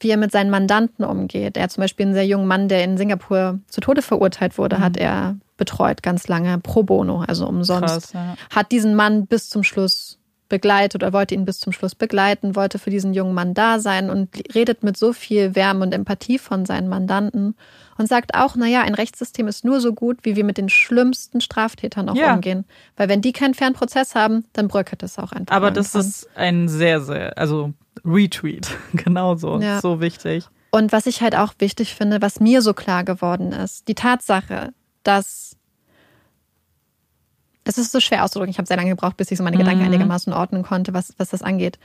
wie er mit seinen Mandanten umgeht. Er hat zum Beispiel einen sehr jungen Mann, der in Singapur zu Tode verurteilt wurde, mhm. hat er betreut ganz lange pro bono, also umsonst. Krass, ja. Hat diesen Mann bis zum Schluss begleitet oder wollte ihn bis zum Schluss begleiten, wollte für diesen jungen Mann da sein und redet mit so viel Wärme und Empathie von seinen Mandanten und sagt auch, naja, ein Rechtssystem ist nur so gut, wie wir mit den schlimmsten Straftätern auch ja. umgehen. Weil wenn die keinen fairen Prozess haben, dann bröckelt es auch einfach. Aber das ist ein sehr, sehr, also Retweet, genauso, ja. so wichtig. Und was ich halt auch wichtig finde, was mir so klar geworden ist, die Tatsache, dass es ist so schwer auszudrücken. Ich habe sehr lange gebraucht, bis ich so meine Gedanken mhm. einigermaßen ordnen konnte, was, was das angeht.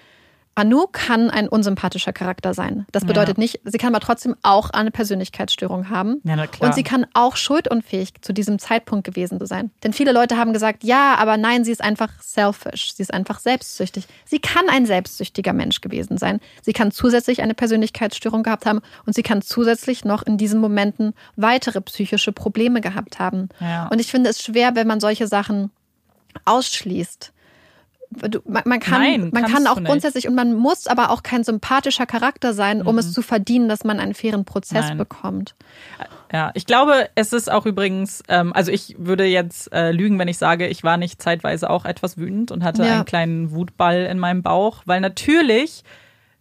Anu kann ein unsympathischer Charakter sein. Das bedeutet ja. nicht, sie kann aber trotzdem auch eine Persönlichkeitsstörung haben. Ja, na klar. Und sie kann auch schuldunfähig zu diesem Zeitpunkt gewesen sein. Denn viele Leute haben gesagt, ja, aber nein, sie ist einfach selfish. Sie ist einfach selbstsüchtig. Sie kann ein selbstsüchtiger Mensch gewesen sein. Sie kann zusätzlich eine Persönlichkeitsstörung gehabt haben und sie kann zusätzlich noch in diesen Momenten weitere psychische Probleme gehabt haben. Ja. Und ich finde es schwer, wenn man solche Sachen ausschließt du, man, man, kann, Nein, man kann auch grundsätzlich und man muss aber auch kein sympathischer Charakter sein, um mhm. es zu verdienen, dass man einen fairen Prozess Nein. bekommt. Ja, ich glaube, es ist auch übrigens, ähm, also ich würde jetzt äh, lügen, wenn ich sage, ich war nicht zeitweise auch etwas wütend und hatte ja. einen kleinen Wutball in meinem Bauch, weil natürlich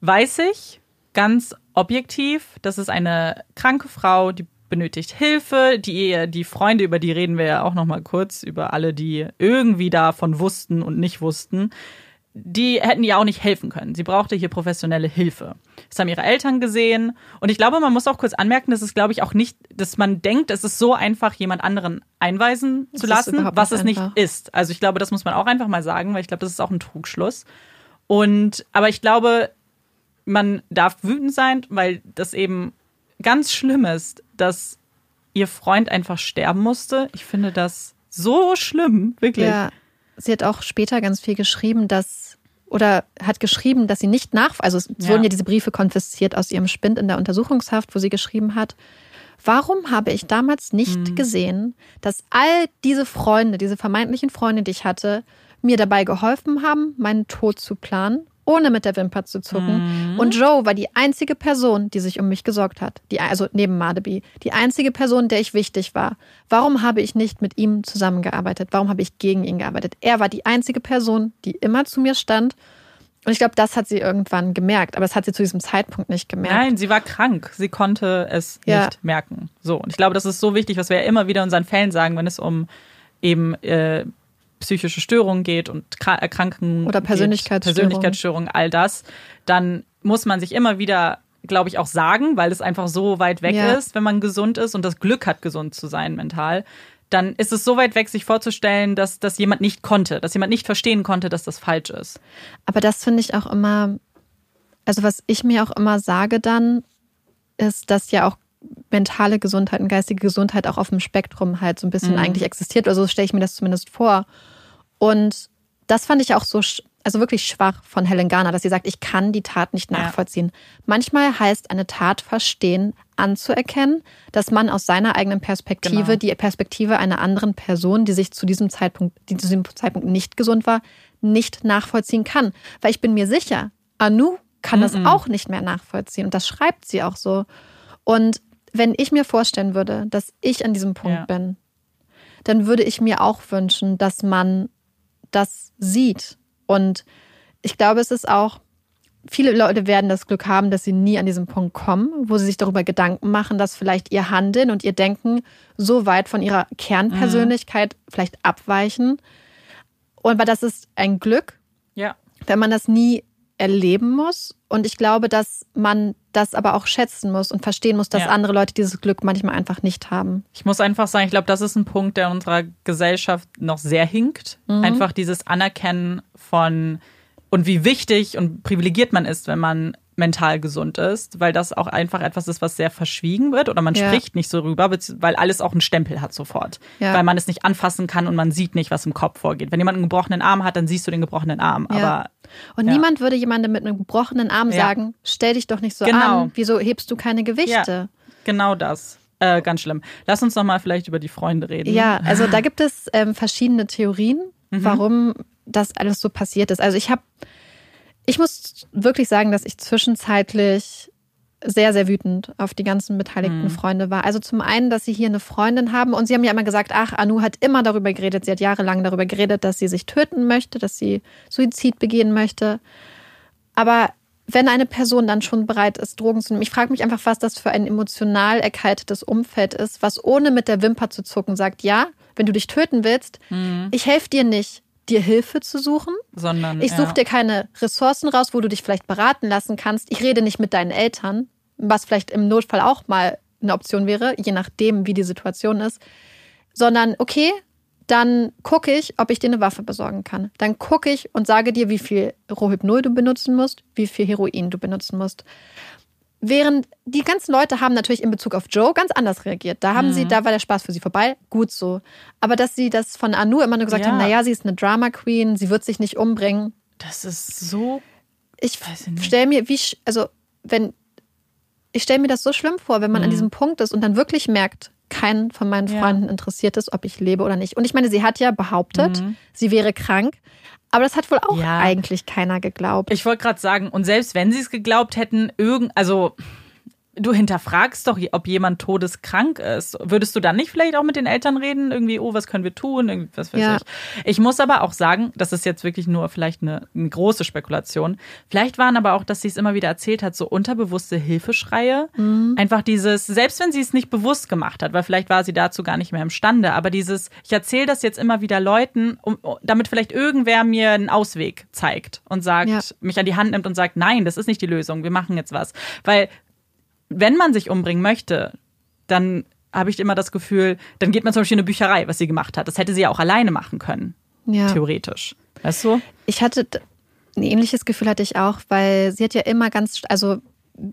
weiß ich ganz objektiv, das ist eine kranke Frau, die benötigt Hilfe. Die, die Freunde, über die reden wir ja auch noch mal kurz, über alle, die irgendwie davon wussten und nicht wussten. Die hätten ihr auch nicht helfen können. Sie brauchte hier professionelle Hilfe. Das haben ihre Eltern gesehen. Und ich glaube, man muss auch kurz anmerken, dass es, glaube ich, auch nicht, dass man denkt, es ist so einfach, jemand anderen einweisen zu lassen, was es nicht ist. Also ich glaube, das muss man auch einfach mal sagen, weil ich glaube, das ist auch ein Trugschluss. Und, aber ich glaube, man darf wütend sein, weil das eben ganz schlimm ist, dass ihr Freund einfach sterben musste. Ich finde das so schlimm, wirklich. Ja, sie hat auch später ganz viel geschrieben, dass oder hat geschrieben, dass sie nicht nach, also es Ja. wurden ja diese Briefe konfisziert aus ihrem Spind in der Untersuchungshaft, wo sie geschrieben hat, warum habe ich damals nicht Mhm. gesehen, dass all diese Freunde, diese vermeintlichen Freunde, die ich hatte, mir dabei geholfen haben, meinen Tod zu planen, ohne mit der Wimper zu zucken. Mhm. Und Joe war die einzige Person, die sich um mich gesorgt hat. Die, also neben Madeby. Die einzige Person, der ich wichtig war. Warum habe ich nicht mit ihm zusammengearbeitet? Warum habe ich gegen ihn gearbeitet? Er war die einzige Person, die immer zu mir stand. Und ich glaube, das hat sie irgendwann gemerkt. Aber das hat sie zu diesem Zeitpunkt nicht gemerkt. Nein, sie war krank. Sie konnte es Ja. nicht merken. So. Und ich glaube, das ist so wichtig, was wir ja immer wieder unseren Fällen sagen, wenn es um eben äh, psychische Störungen geht und Kra Erkrankungen Oder Persönlichkeitsstörungen. Persönlichkeitsstörungen, all das, dann muss man sich immer wieder, glaube ich, auch sagen, weil es einfach so weit weg Ja. ist, wenn man gesund ist und das Glück hat, gesund zu sein mental. Dann ist es so weit weg, sich vorzustellen, dass das jemand nicht konnte, dass jemand nicht verstehen konnte, dass das falsch ist. Aber das finde ich auch immer, also was ich mir auch immer sage dann, ist, dass ja auch mentale Gesundheit und geistige Gesundheit auch auf dem Spektrum halt so ein bisschen Mhm. eigentlich existiert. Oder so stelle ich mir das zumindest vor. Und das fand ich auch so, also wirklich schwach von Helen Garner, dass sie sagt, ich kann die Tat nicht Ja. nachvollziehen. Manchmal heißt eine Tat verstehen, anzuerkennen, dass man aus seiner eigenen Perspektive, Genau. die Perspektive einer anderen Person, die sich zu diesem Zeitpunkt, die zu diesem Zeitpunkt nicht gesund war, nicht nachvollziehen kann. Weil ich bin mir sicher, Anu kann das Mhm. auch nicht mehr nachvollziehen. Und das schreibt sie auch so. Und wenn ich mir vorstellen würde, dass ich an diesem Punkt Ja. bin, dann würde ich mir auch wünschen, dass man das sieht. Und ich glaube, es ist auch, viele Leute werden das Glück haben, dass sie nie an diesen Punkt kommen, wo sie sich darüber Gedanken machen, dass vielleicht ihr Handeln und ihr Denken so weit von ihrer Kernpersönlichkeit vielleicht abweichen. Und aber das ist ein Glück, Ja. wenn man das nie erleben muss. Und ich glaube, dass man das aber auch schätzen muss und verstehen muss, dass Ja. andere Leute dieses Glück manchmal einfach nicht haben. Ich muss einfach sagen, ich glaube, das ist ein Punkt, der in unserer Gesellschaft noch sehr hinkt. Einfach dieses Anerkennen von und wie wichtig und privilegiert man ist, wenn man mental gesund ist, weil das auch einfach etwas ist, was sehr verschwiegen wird oder man Ja. spricht nicht so rüber, weil alles auch einen Stempel hat sofort. Ja. Weil man es nicht anfassen kann und man sieht nicht, was im Kopf vorgeht. Wenn jemand einen gebrochenen Arm hat, dann siehst du den gebrochenen Arm. Ja. Aber Und Ja. niemand würde jemandem mit einem gebrochenen Arm Ja. sagen, stell dich doch nicht so Genau. an, wieso hebst du keine Gewichte? genau das. Äh, ganz schlimm. Lass uns noch mal vielleicht über die Freunde reden. Ja, also da gibt es ähm, verschiedene Theorien, Mhm. warum das alles so passiert ist. Also ich habe, ich muss wirklich sagen, dass ich zwischenzeitlich sehr, sehr wütend auf die ganzen beteiligten Mhm. Freunde war. Also zum einen, dass sie hier eine Freundin haben und sie haben ja immer gesagt, ach, Anu hat immer darüber geredet, sie hat jahrelang darüber geredet, dass sie sich töten möchte, dass sie Suizid begehen möchte. Aber wenn eine Person dann schon bereit ist, Drogen zu nehmen, ich frage mich einfach, was das für ein emotional erkaltetes Umfeld ist, was ohne mit der Wimper zu zucken sagt, ja, wenn du dich töten willst, ich helfe dir nicht, dir Hilfe zu suchen. sondern Ich suche ja. dir keine Ressourcen raus, wo du dich vielleicht beraten lassen kannst. Ich rede nicht mit deinen Eltern, was vielleicht im Notfall auch mal eine Option wäre, je nachdem, wie die Situation ist. Sondern, okay, dann gucke ich, ob ich dir eine Waffe besorgen kann. Dann gucke ich und sage dir, wie viel Rohypnol du benutzen musst, wie viel Heroin du benutzen musst. Während die ganzen Leute haben natürlich in Bezug auf Joe ganz anders reagiert. Da haben sie, da war der Spaß für sie vorbei, gut so. Aber dass sie das von Anu immer nur gesagt Ja. haben, naja, sie ist eine Drama Queen, sie wird sich nicht umbringen. Das ist so Ich Weiß ich nicht. stelle mir, wie, also wenn, ich stelle mir das so schlimm vor, wenn man an Mhm. diesem Punkt ist und dann wirklich merkt, keinen von meinen Ja. Freunden interessiert ist, ob ich lebe oder nicht. Und ich meine, sie hat ja behauptet, sie wäre krank, aber das hat wohl auch. Ja. eigentlich keiner geglaubt. Ich wollte gerade sagen, und selbst wenn sie es geglaubt hätten, irgend, also du hinterfragst doch, ob jemand todeskrank ist. Würdest du dann nicht vielleicht auch mit den Eltern reden? Irgendwie, oh, was können wir tun? Irgendwie, was weiß Ja. ich. Ich muss aber auch sagen, das ist jetzt wirklich nur vielleicht eine, eine große Spekulation. Vielleicht waren aber auch, dass sie es immer wieder erzählt hat, so unterbewusste Hilfeschreie. Mhm. Einfach dieses, selbst wenn sie es nicht bewusst gemacht hat, weil vielleicht war sie dazu gar nicht mehr imstande, aber dieses, ich erzähle das jetzt immer wieder Leuten, um, damit vielleicht irgendwer mir einen Ausweg zeigt und sagt, Ja. mich an die Hand nimmt und sagt, nein, das ist nicht die Lösung, wir machen jetzt was. Weil wenn man sich umbringen möchte, dann habe ich immer das Gefühl, dann geht man zum Beispiel in eine Bücherei, was sie gemacht hat. Das hätte sie ja auch alleine machen können, ja. theoretisch. Weißt du? Ich hatte ein ähnliches Gefühl hatte ich auch, weil sie hat ja immer ganz, also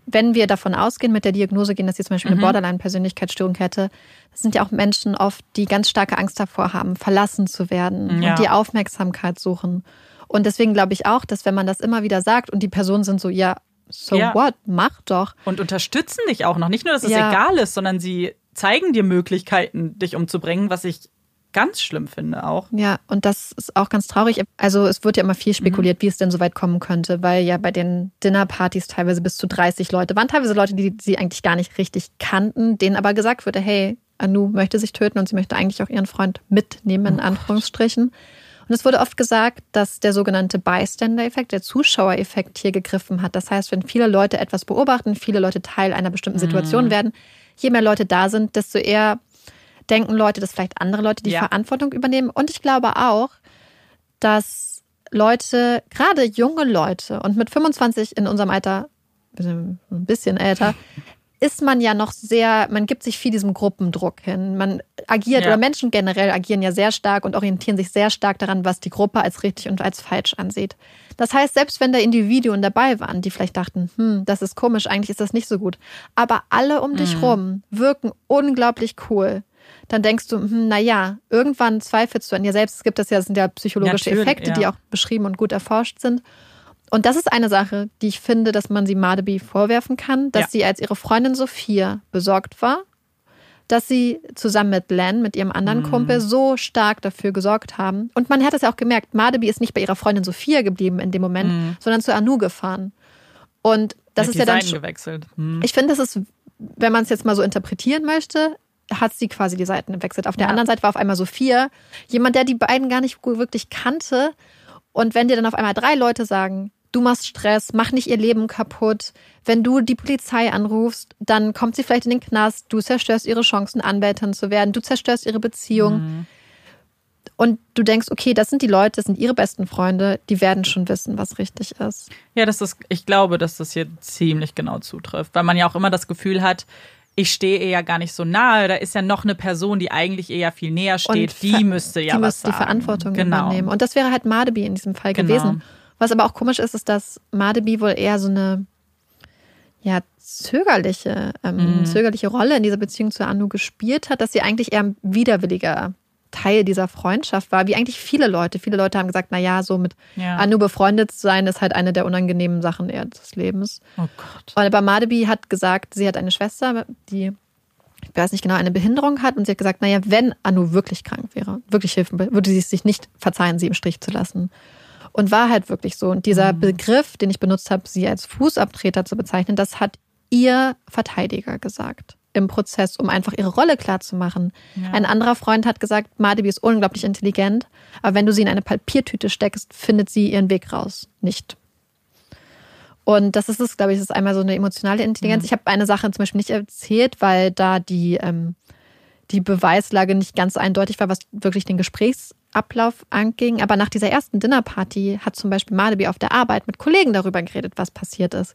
wenn wir davon ausgehen, mit der Diagnose gehen, dass sie zum Beispiel eine Mhm. Borderline-Persönlichkeitsstörung hätte, das sind ja auch Menschen oft, die ganz starke Angst davor haben, verlassen zu werden Ja. und die Aufmerksamkeit suchen. Und deswegen glaube ich auch, dass wenn man das immer wieder sagt und die Personen sind so, ja, so Ja. what, mach doch. Und unterstützen dich auch noch. Nicht nur, dass es Ja. egal ist, sondern sie zeigen dir Möglichkeiten, dich umzubringen, was ich ganz schlimm finde auch. Ja, und das ist auch ganz traurig. Also es wird ja immer viel Mhm. spekuliert, wie es denn so weit kommen könnte, weil ja bei den Dinnerpartys teilweise bis zu 30 Leute waren. Teilweise Leute, die sie eigentlich gar nicht richtig kannten, denen aber gesagt wurde, hey, Anu möchte sich töten und sie möchte eigentlich auch ihren Freund mitnehmen, in Anführungsstrichen. Und es wurde oft gesagt, dass der sogenannte Bystander-Effekt, der Zuschauereffekt hier gegriffen hat. Das heißt, wenn viele Leute etwas beobachten, viele Leute Teil einer bestimmten Situation werden, je mehr Leute da sind, desto eher denken Leute, dass vielleicht andere Leute die Ja. Verantwortung übernehmen. Und ich glaube auch, dass Leute, gerade junge Leute und mit 25 in unserem Alter, ein bisschen älter, ist man ja noch sehr, man gibt sich viel diesem Gruppendruck hin. Man agiert Ja. oder Menschen generell agieren ja sehr stark und orientieren sich sehr stark daran, was die Gruppe als richtig und als falsch ansieht. Das heißt, selbst wenn da Individuen dabei waren, die vielleicht dachten, hm, das ist komisch, eigentlich ist das nicht so gut, aber alle um dich rum wirken unglaublich cool. Dann denkst du, hm, na ja, irgendwann zweifelst du an dir selbst. Es gibt das ja, das sind ja psychologische Natürlich, Effekte, die ja. auch beschrieben und gut erforscht sind. Und das ist eine Sache, die ich finde, dass man sie Madeby vorwerfen kann, dass Ja. sie als ihre Freundin Sophia besorgt war, dass sie zusammen mit Len, mit ihrem anderen Mhm. Kumpel, so stark dafür gesorgt haben. Und man hat es ja auch gemerkt, Madeby ist nicht bei ihrer Freundin Sophia geblieben in dem Moment, sondern zu Anu gefahren. Und das Hat ist ja dann Seiten gewechselt. Hm. ich finde, das ist, wenn man es jetzt mal so interpretieren möchte, hat sie quasi die Seiten gewechselt. Auf der Ja. anderen Seite war auf einmal Sophia, jemand, der die beiden gar nicht wirklich kannte. Und wenn dir dann auf einmal drei Leute sagen, du machst Stress, mach nicht ihr Leben kaputt, wenn du die Polizei anrufst, dann kommt sie vielleicht in den Knast, du zerstörst ihre Chancen, Anwältin zu werden, du zerstörst ihre Beziehung. Mhm. Und du denkst, okay, das sind die Leute, das sind ihre besten Freunde, die werden schon wissen, was richtig ist. Ja, das ist, ich glaube, dass das hier ziemlich genau zutrifft, weil man ja auch immer das Gefühl hat, ich stehe ihr ja gar nicht so nahe, da ist ja noch eine Person, die eigentlich ja viel näher steht, Und die müsste ja die was müsste die sagen. Verantwortung genau. übernehmen. Und das wäre halt Madeby in diesem Fall Genau. gewesen. Was aber auch komisch ist, ist, dass Madeby wohl eher so eine ja, zögerliche, ähm, Mhm. zögerliche Rolle in dieser Beziehung zu Anu gespielt hat, dass sie eigentlich eher ein widerwilliger Teil dieser Freundschaft war, wie eigentlich viele Leute. Viele Leute haben gesagt, na ja, so mit Ja. Anu befreundet zu sein, ist halt eine der unangenehmen Sachen eher des Lebens. Oh Gott. Und aber Madeby hat gesagt, sie hat eine Schwester, die, ich weiß nicht genau, eine Behinderung hat. Und sie hat gesagt, naja, wenn Anu wirklich krank wäre, wirklich helfen, will, würde sie es sich nicht verzeihen, sie im Stich zu lassen. Und war halt wirklich so. Und dieser Begriff, den ich benutzt habe, sie als Fußabtreter zu bezeichnen, das hat ihr Verteidiger gesagt im Prozess, um einfach ihre Rolle klar zu machen. Ja. Ein anderer Freund hat gesagt, Madeby ist unglaublich intelligent, aber wenn du sie in eine Papiertüte steckst, findet sie ihren Weg raus. Nicht. Und das ist es, glaube ich, das ist einmal so eine emotionale Intelligenz. Ich habe eine Sache zum Beispiel nicht erzählt, weil da die, ähm, die Beweislage nicht ganz eindeutig war, was wirklich den Gesprächsablauf anging. Aber nach dieser ersten Dinnerparty hat zum Beispiel Madeby auf der Arbeit mit Kollegen darüber geredet, was passiert ist.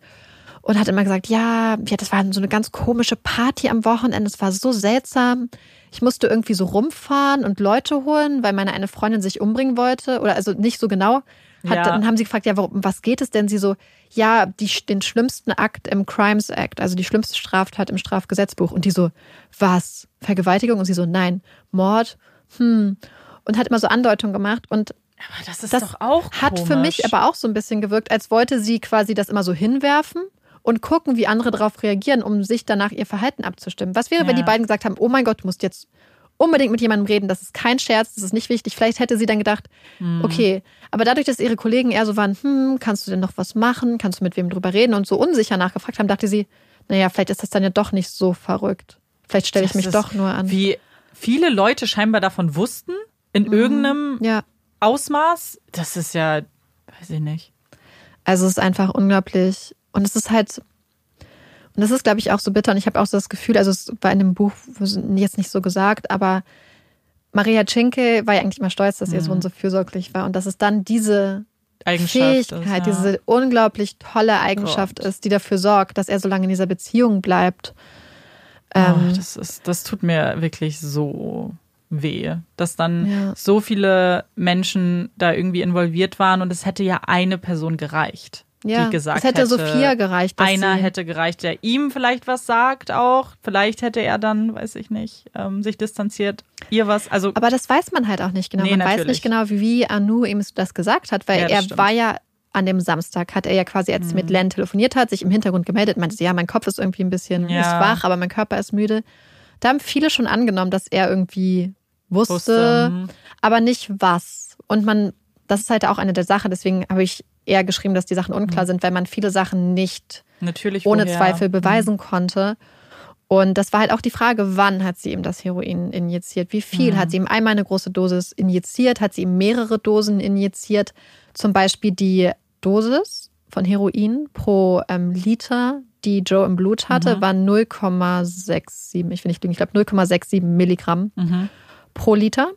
Und hat immer gesagt, ja, ja, das war so eine ganz komische Party am Wochenende. Es war so seltsam. Ich musste irgendwie so rumfahren und Leute holen, weil meine eine Freundin sich umbringen wollte. Oder also nicht so genau. Hat, Ja. Dann haben sie gefragt, ja, warum, was geht es denn? Sie so, ja, die, den schlimmsten Akt im Crimes Act, also die schlimmste Straftat im Strafgesetzbuch. Und die so, was? Vergewaltigung? Und sie so, nein, Mord. Hm. Und hat immer so Andeutungen gemacht. Und Aber das ist das doch auch hat für mich komisch. aber auch so ein bisschen gewirkt, als wollte sie quasi das immer so hinwerfen und gucken, wie andere darauf reagieren, um sich danach ihr Verhalten abzustimmen. Was wäre, wenn Ja. die beiden gesagt haben, oh mein Gott, du musst jetzt unbedingt mit jemandem reden, das ist kein Scherz, das ist nicht wichtig. Vielleicht hätte sie dann gedacht, Mhm. okay, aber dadurch, dass ihre Kollegen eher so waren, hm, kannst du denn noch was machen, kannst du mit wem drüber reden und so unsicher nachgefragt haben, dachte sie, naja, vielleicht ist das dann ja doch nicht so verrückt. Vielleicht stelle ich mich doch nur an. Wie viele Leute scheinbar davon wussten, in irgendeinem Ja, Ausmaß. Das ist ja, weiß ich nicht. Also es ist einfach unglaublich. Und es ist halt, und das ist, glaube ich, auch so bitter. Und ich habe auch so das Gefühl, also es war in dem Buch jetzt nicht so gesagt, aber Maria Cinque war ja eigentlich immer stolz, dass ihr Sohn so fürsorglich war. Und dass es dann diese Fähigkeit, ist, ja. diese unglaublich tolle Eigenschaft Gott. ist, die dafür sorgt, dass er so lange in dieser Beziehung bleibt. Oh, Ähm, das, ist, das tut mir wirklich so weh, dass dann Ja. so viele Menschen da irgendwie involviert waren und es hätte ja eine Person gereicht. Ja, die gesagt es hätte, hätte Sophia gereicht. einer hätte gereicht, der ihm vielleicht was sagt auch. Vielleicht hätte er dann, weiß ich nicht, ähm, sich distanziert, ihr was. Also Aber das weiß man halt auch nicht genau. Nee, man weiß natürlich. nicht genau, wie Anu ihm das gesagt hat, weil Ja, er stimmt. war ja an dem Samstag, hat er ja quasi, als Mhm. mit Len telefoniert hat, sich im Hintergrund gemeldet, meinte, sie, ja, mein Kopf ist irgendwie ein bisschen Ja. ist wach, aber mein Körper ist müde. Da haben viele schon angenommen, dass er irgendwie wusste, wusste, hm, aber nicht was. Und man, das ist halt auch eine der Sachen, deswegen habe ich eher geschrieben, dass die Sachen unklar sind, weil man viele Sachen nicht natürlich ohne woher. Zweifel beweisen konnte. Und das war halt auch die Frage, wann hat sie ihm das Heroin injiziert? Wie viel? Mhm. Hat sie ihm einmal eine große Dosis injiziert? Hat sie ihm mehrere Dosen injiziert? Zum Beispiel die Dosis von Heroin pro ähm, Liter, die Joe im Blut hatte, Mhm. war 0,67, ich will nicht lügen, ich glaube 0,67 Milligramm Mhm. pro Liter.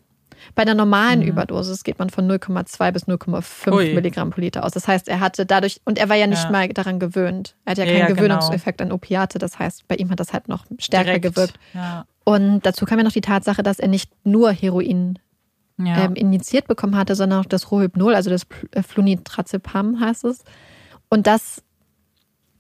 Bei einer normalen Mhm. Überdosis geht man von 0,2 bis 0,5 Ui. Milligramm pro Liter aus. Das heißt, er hatte dadurch, und er war ja nicht Ja. mal daran gewöhnt. Er hat ja Ja, keinen ja, genau. Gewöhnungseffekt an Opiate. Das heißt, bei ihm hat das halt noch stärker Direkt. gewirkt. Und dazu kam ja noch die Tatsache, dass er nicht nur Heroin ähm, injiziert bekommen hatte, sondern auch das Rohypnol, also das äh, Flunitrazepam heißt es. Und das,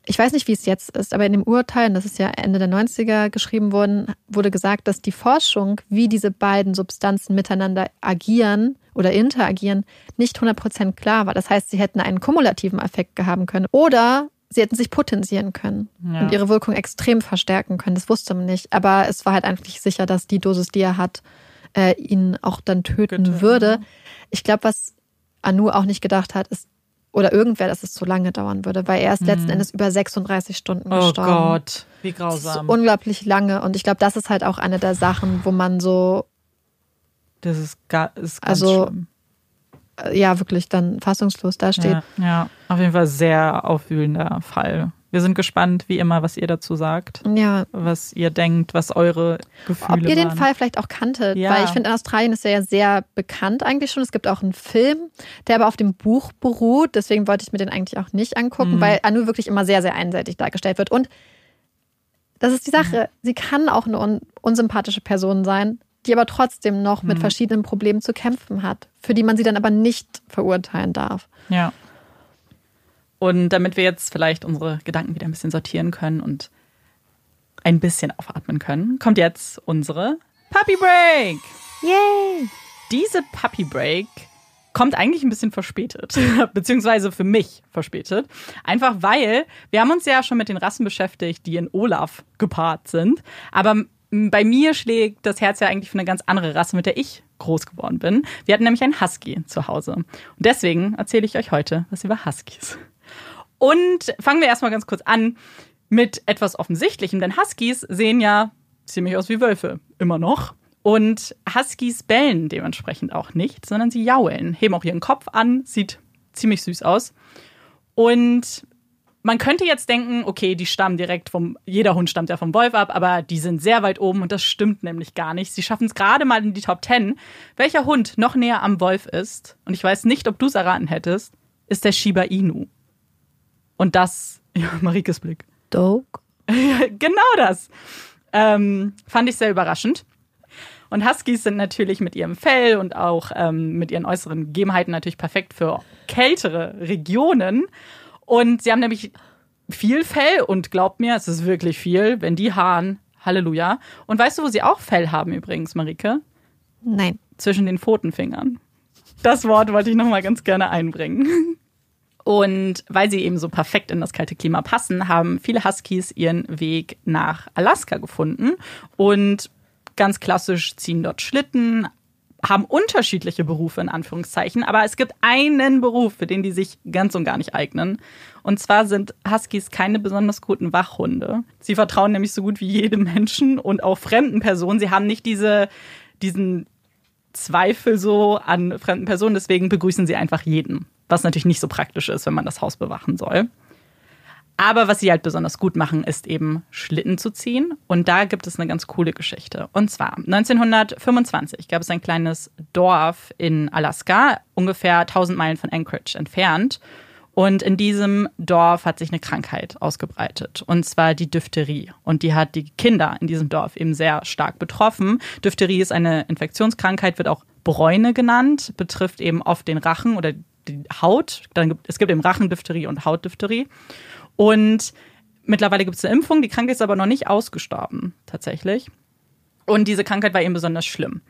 ich weiß nicht, wie es jetzt ist, aber in dem Urteil, und das ist ja Ende der 90er geschrieben worden, wurde gesagt, dass die Forschung, wie diese beiden Substanzen miteinander agieren oder interagieren, nicht 100% klar war. Das heißt, sie hätten einen kumulativen Effekt haben können oder sie hätten sich potenzieren können Ja. und ihre Wirkung extrem verstärken können. Das wusste man nicht. Aber es war halt eigentlich sicher, dass die Dosis, die er hat, äh, ihn auch dann töten Bitte, würde. Ich glaube, was Anu auch nicht gedacht hat, ist, oder irgendwer, dass es so lange dauern würde, weil er ist letzten Endes über 36 Stunden Mhm. Oh gestorben. Gott, wie grausam. unglaublich lange. Und ich glaube, das ist halt auch eine der Sachen, wo man so, Das ist, ga, ist ganz Also, schlimm. äh, ja, wirklich dann fassungslos dasteht. Ja, ja, auf jeden Fall sehr aufwühlender Fall. Wir sind gespannt, wie immer, was ihr dazu sagt, Ja, was ihr denkt, was eure Gefühle Ob ihr den waren. Fall vielleicht auch kanntet, Ja. weil ich finde, in Australien ist er ja sehr bekannt eigentlich schon. Es gibt auch einen Film, der aber auf dem Buch beruht. Deswegen wollte ich mir den eigentlich auch nicht angucken, Mhm. weil Anu wirklich immer sehr, sehr einseitig dargestellt wird. Und das ist die Sache. Sie kann auch eine un unsympathische Person sein, die aber trotzdem noch mit Mhm. verschiedenen Problemen zu kämpfen hat, für die man sie dann aber nicht verurteilen darf. Ja. Und damit wir jetzt vielleicht unsere Gedanken wieder ein bisschen sortieren können und ein bisschen aufatmen können, kommt jetzt unsere Puppy Break. Yay! Diese Puppy Break kommt eigentlich ein bisschen verspätet, beziehungsweise für mich verspätet. Einfach weil wir haben uns ja schon mit den Rassen beschäftigt, die in Olaf gepaart sind. Aber bei mir schlägt das Herz ja eigentlich für eine ganz andere Rasse, mit der ich groß geworden bin. Wir hatten nämlich einen Husky zu Hause. Und deswegen erzähle ich euch heute was über Huskies. Und fangen wir erstmal ganz kurz an mit etwas Offensichtlichem, denn Huskies sehen ja ziemlich aus wie Wölfe, immer noch. Und Huskies bellen dementsprechend auch nicht, sondern sie jaulen, heben auch ihren Kopf an, sieht ziemlich süß aus. Und man könnte jetzt denken, okay, die stammen direkt vom, jeder Hund stammt ja vom Wolf ab, aber die sind sehr weit oben und das stimmt nämlich gar nicht. Sie schaffen es gerade mal in die Top 10. Welcher Hund noch näher am Wolf ist, und ich weiß nicht, ob du es erraten hättest, ist der Shiba Inu. Und das, ja, Marikes Blick. Dope. genau das. Ähm, fand ich sehr überraschend. Und Huskies sind natürlich mit ihrem Fell und auch ähm, mit ihren äußeren Gegebenheiten natürlich perfekt für kältere Regionen. Und sie haben nämlich viel Fell und glaubt mir, es ist wirklich viel, wenn die Haaren, Halleluja. Und weißt du, wo sie auch Fell haben übrigens, Marike? Nein. zwischen den Pfotenfingern. Das Wort wollte ich noch mal ganz gerne einbringen. Und weil sie eben so perfekt in das kalte Klima passen, haben viele Huskies ihren Weg nach Alaska gefunden und ganz klassisch ziehen dort Schlitten, haben unterschiedliche Berufe in Anführungszeichen, aber es gibt einen Beruf, für den die sich ganz und gar nicht eignen. Und zwar sind Huskies keine besonders guten Wachhunde. Sie vertrauen nämlich so gut wie jedem Menschen und auch fremden Personen. Sie haben nicht diese, diesen Zweifel so an fremden Personen, deswegen begrüßen sie einfach jeden. Was natürlich nicht so praktisch ist, wenn man das Haus bewachen soll. Aber was sie halt besonders gut machen, ist eben Schlitten zu ziehen. Und da gibt es eine ganz coole Geschichte. Und zwar 1925 gab es ein kleines Dorf in Alaska, ungefähr 1000 Meilen von Anchorage entfernt. Und in diesem Dorf hat sich eine Krankheit ausgebreitet, und zwar die Diphtherie. Und die hat die Kinder in diesem Dorf eben sehr stark betroffen. Diphtherie ist eine Infektionskrankheit, wird auch Bräune genannt, betrifft eben oft den Rachen oder die Haut. Dann gibt, es gibt eben Rachendiphtherie und Hautdiphtherie. Und mittlerweile gibt es eine Impfung, die Krankheit ist aber noch nicht ausgestorben, tatsächlich. Und diese Krankheit war eben besonders schlimm.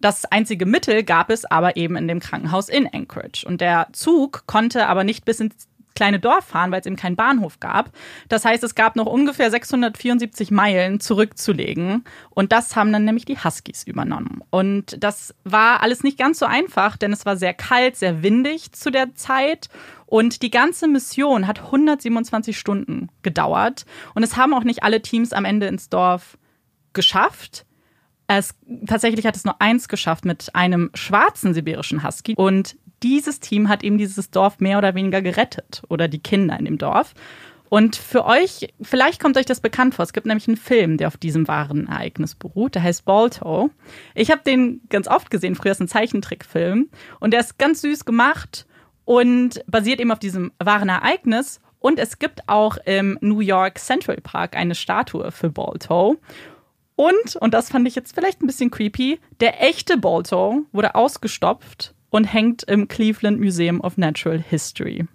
Das einzige Mittel gab es aber eben in dem Krankenhaus in Anchorage. Und der Zug konnte aber nicht bis ins kleine Dorf fahren, weil es eben keinen Bahnhof gab. Das heißt, es gab noch ungefähr 674 Meilen zurückzulegen. Und das haben dann nämlich die Huskies übernommen. Und das war alles nicht ganz so einfach, denn es war sehr kalt, sehr windig zu der Zeit. Und die ganze Mission hat 127 Stunden gedauert. Und es haben auch nicht alle Teams am Ende ins Dorf geschafft. Es, tatsächlich hat es nur eins geschafft mit einem schwarzen sibirischen Husky. Und dieses Team hat eben dieses Dorf mehr oder weniger gerettet oder die Kinder in dem Dorf. Und für euch, vielleicht kommt euch das bekannt vor. Es gibt nämlich einen Film, der auf diesem wahren Ereignis beruht. Der heißt Balto. Ich habe den ganz oft gesehen. Früher ist ein Zeichentrickfilm. Und der ist ganz süß gemacht und basiert eben auf diesem wahren Ereignis. Und es gibt auch im New York Central Park eine Statue für Balto. Und, und das fand ich jetzt vielleicht ein bisschen creepy, der echte Balto wurde ausgestopft und hängt im Cleveland Museum of Natural History.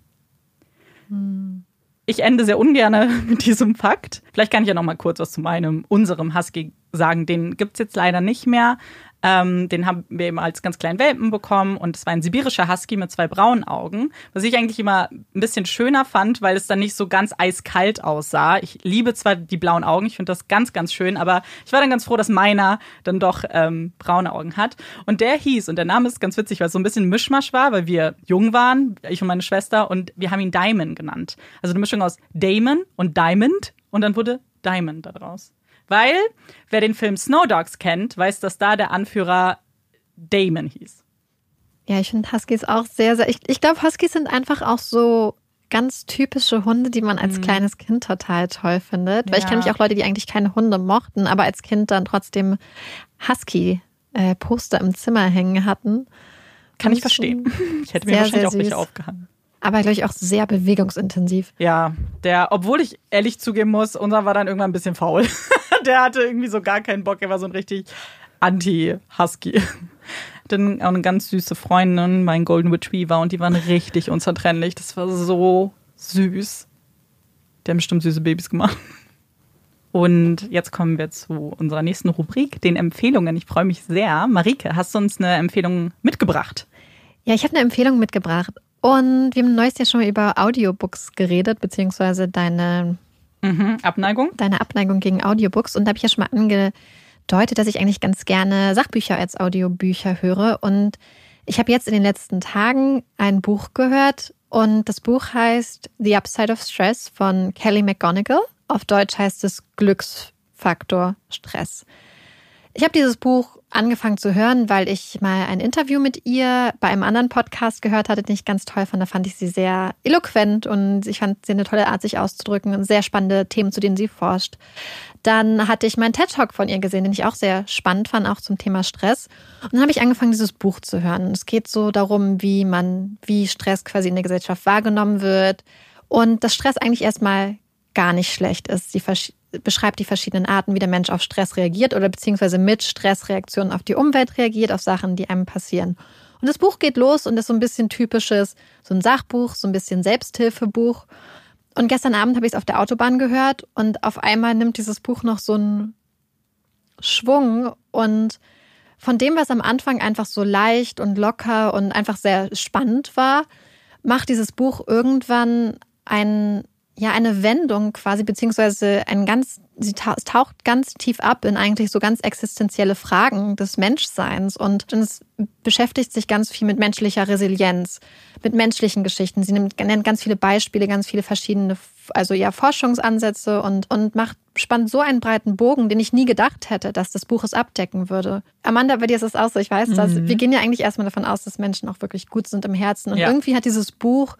Hm. Ich ende sehr ungern mit diesem Fakt. Vielleicht kann ich ja noch mal kurz was zu meinem, unserem Husky sagen. Den gibt es jetzt leider nicht mehr. Ähm, den haben wir eben als ganz kleinen Welpen bekommen und es war ein sibirischer Husky mit zwei braunen Augen, was ich eigentlich immer ein bisschen schöner fand, weil es dann nicht so ganz eiskalt aussah. Ich liebe zwar die blauen Augen, ich finde das ganz, ganz schön, aber ich war dann ganz froh, dass meiner dann doch ähm, braune Augen hat. Und der hieß, und der Name ist ganz witzig, weil es so ein bisschen Mischmasch war, weil wir jung waren, ich und meine Schwester, und wir haben ihn Diamond genannt. Also eine Mischung aus Damon und Diamond und dann wurde Diamond daraus. Weil, wer den Film Snow Dogs kennt, weiß, dass da der Anführer Damon hieß. Ja, ich finde Huskies auch sehr, sehr. Ich, ich glaube, Huskies sind einfach auch so ganz typische Hunde, die man als mhm. kleines Kind total toll findet. Weil ja. ich kenne mich auch Leute, die eigentlich keine Hunde mochten, aber als Kind dann trotzdem Husky-Poster im Zimmer hängen hatten. Kann ich verstehen. Ich hätte mir sehr, wahrscheinlich auch welche aufgehangen aber glaube ich auch sehr bewegungsintensiv. Ja, der, obwohl ich ehrlich zugeben muss, unser war dann irgendwann ein bisschen faul. der hatte irgendwie so gar keinen Bock, er war so ein richtig Anti-Husky. Dann auch eine ganz süße Freundin, mein Golden Retriever, und die waren richtig unzertrennlich. Das war so süß. Die haben bestimmt süße Babys gemacht. Und jetzt kommen wir zu unserer nächsten Rubrik, den Empfehlungen. Ich freue mich sehr. Marike, hast du uns eine Empfehlung mitgebracht? Ja, ich habe eine Empfehlung mitgebracht. Und wir haben neues ja schon über Audiobooks geredet, beziehungsweise deine mhm, Abneigung. Deine Abneigung gegen Audiobooks. Und da habe ich ja schon mal angedeutet, dass ich eigentlich ganz gerne Sachbücher als Audiobücher höre. Und ich habe jetzt in den letzten Tagen ein Buch gehört und das Buch heißt The Upside of Stress von Kelly McGonigal. Auf Deutsch heißt es Glücksfaktor Stress. Ich habe dieses Buch angefangen zu hören, weil ich mal ein Interview mit ihr bei einem anderen Podcast gehört hatte, den ich ganz toll fand. Da fand ich sie sehr eloquent und ich fand sie eine tolle Art, sich auszudrücken und sehr spannende Themen, zu denen sie forscht. Dann hatte ich meinen TED Talk von ihr gesehen, den ich auch sehr spannend fand, auch zum Thema Stress. Und dann habe ich angefangen, dieses Buch zu hören. Es geht so darum, wie man, wie Stress quasi in der Gesellschaft wahrgenommen wird und dass Stress eigentlich erstmal gar nicht schlecht ist. Sie beschreibt die verschiedenen Arten, wie der Mensch auf Stress reagiert oder beziehungsweise mit Stressreaktionen auf die Umwelt reagiert, auf Sachen, die einem passieren. Und das Buch geht los und ist so ein bisschen typisches, so ein Sachbuch, so ein bisschen Selbsthilfebuch. Und gestern Abend habe ich es auf der Autobahn gehört und auf einmal nimmt dieses Buch noch so einen Schwung und von dem, was am Anfang einfach so leicht und locker und einfach sehr spannend war, macht dieses Buch irgendwann einen ja eine Wendung quasi, beziehungsweise ein ganz, sie taucht ganz tief ab in eigentlich so ganz existenzielle Fragen des Menschseins und, es beschäftigt sich ganz viel mit menschlicher Resilienz, mit menschlichen Geschichten. Sie nimmt, nennt ganz viele Beispiele, ganz viele verschiedene, also ja, Forschungsansätze und, und macht, spannt so einen breiten Bogen, den ich nie gedacht hätte, dass das Buch es abdecken würde. Amanda, bei dir ist es auch so, ich weiß mhm. das. Wir gehen ja eigentlich erstmal davon aus, dass Menschen auch wirklich gut sind im Herzen und ja. irgendwie hat dieses Buch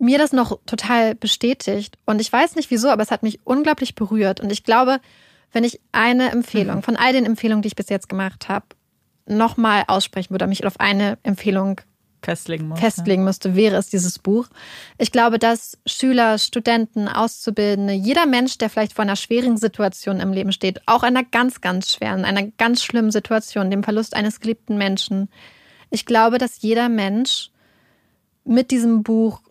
mir das noch total bestätigt. Und ich weiß nicht wieso, aber es hat mich unglaublich berührt. Und ich glaube, wenn ich eine Empfehlung mhm. von all den Empfehlungen, die ich bis jetzt gemacht habe, nochmal aussprechen würde, mich auf eine Empfehlung festlegen, muss, festlegen müsste, wäre es dieses Buch. Ich glaube, dass Schüler, Studenten, Auszubildende, jeder Mensch, der vielleicht vor einer schweren Situation im Leben steht, auch einer ganz, ganz schweren, einer ganz schlimmen Situation, dem Verlust eines geliebten Menschen, ich glaube, dass jeder Mensch mit diesem Buch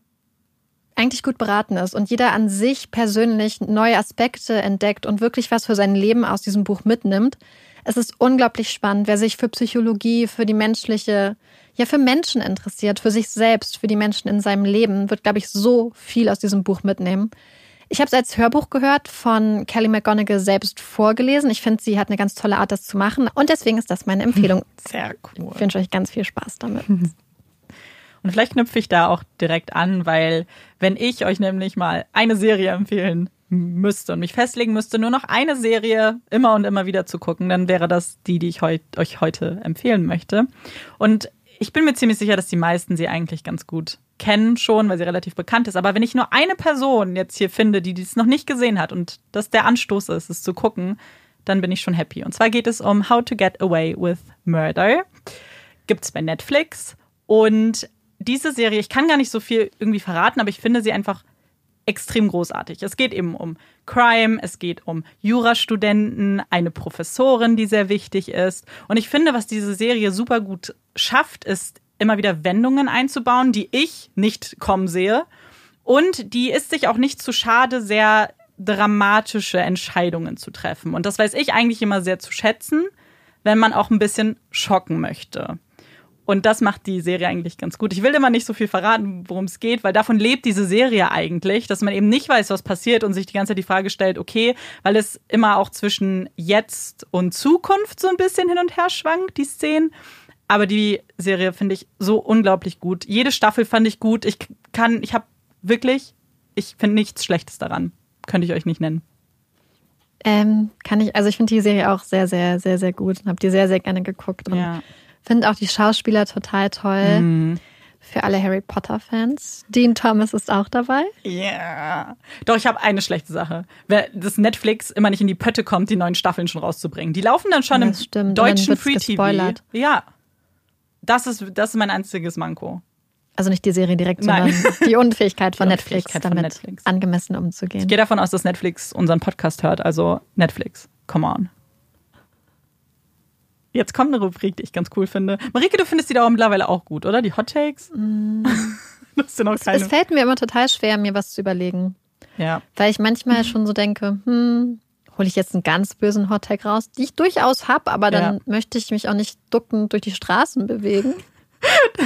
eigentlich gut beraten ist und jeder an sich persönlich neue Aspekte entdeckt und wirklich was für sein Leben aus diesem Buch mitnimmt. Es ist unglaublich spannend, wer sich für Psychologie, für die menschliche, ja, für Menschen interessiert, für sich selbst, für die Menschen in seinem Leben, wird, glaube ich, so viel aus diesem Buch mitnehmen. Ich habe es als Hörbuch gehört, von Kelly McGonigal selbst vorgelesen. Ich finde, sie hat eine ganz tolle Art, das zu machen. Und deswegen ist das meine Empfehlung. Sehr cool. Ich wünsche euch ganz viel Spaß damit. Und vielleicht knüpfe ich da auch direkt an, weil wenn ich euch nämlich mal eine Serie empfehlen müsste und mich festlegen müsste, nur noch eine Serie immer und immer wieder zu gucken, dann wäre das die, die ich heut, euch heute empfehlen möchte. Und ich bin mir ziemlich sicher, dass die meisten sie eigentlich ganz gut kennen schon, weil sie relativ bekannt ist. Aber wenn ich nur eine Person jetzt hier finde, die dies noch nicht gesehen hat und das der Anstoß ist, es zu gucken, dann bin ich schon happy. Und zwar geht es um How to Get Away with Murder. Gibt's bei Netflix. Und diese Serie, ich kann gar nicht so viel irgendwie verraten, aber ich finde sie einfach extrem großartig. Es geht eben um Crime, es geht um Jurastudenten, eine Professorin, die sehr wichtig ist. Und ich finde, was diese Serie super gut schafft, ist immer wieder Wendungen einzubauen, die ich nicht kommen sehe. Und die ist sich auch nicht zu schade, sehr dramatische Entscheidungen zu treffen. Und das weiß ich eigentlich immer sehr zu schätzen, wenn man auch ein bisschen schocken möchte. Und das macht die Serie eigentlich ganz gut. Ich will immer nicht so viel verraten, worum es geht, weil davon lebt diese Serie eigentlich, dass man eben nicht weiß, was passiert und sich die ganze Zeit die Frage stellt, okay, weil es immer auch zwischen jetzt und Zukunft so ein bisschen hin und her schwankt, die Szenen. Aber die Serie finde ich so unglaublich gut. Jede Staffel fand ich gut. Ich kann, ich habe wirklich, ich finde nichts Schlechtes daran. Könnte ich euch nicht nennen. Ähm, kann ich, also ich finde die Serie auch sehr, sehr, sehr, sehr gut und habe die sehr, sehr gerne geguckt. Ja. Finde auch die Schauspieler total toll. Mhm. Für alle Harry Potter-Fans. Dean Thomas ist auch dabei. Ja. Doch, ich habe eine schlechte Sache. Wer das Netflix immer nicht in die Pötte kommt, die neuen Staffeln schon rauszubringen. Die laufen dann schon Ja, im das stimmt. Deutschen wird's Free TV. gespoilert. Ja. Das ist, das ist mein einziges Manko. Also nicht die Serie direkt, Nein. sondern die Unfähigkeit von Die Netflix, Unfähigkeit von damit Netflix. angemessen Ich umzugehen. gehe davon aus, dass Netflix unseren Podcast hört. Also Netflix, come on. Jetzt kommt eine Rubrik, die ich ganz cool finde. Marike, du findest die da auch mittlerweile auch gut, oder? Die Hot Takes? das sind noch Es keine. fällt mir immer total schwer, mir was zu überlegen. Ja. Weil ich manchmal schon so denke, hm, hole ich jetzt einen ganz bösen Hottag raus, die ich durchaus habe, aber dann Ja. möchte ich mich auch nicht duckend durch die Straßen bewegen.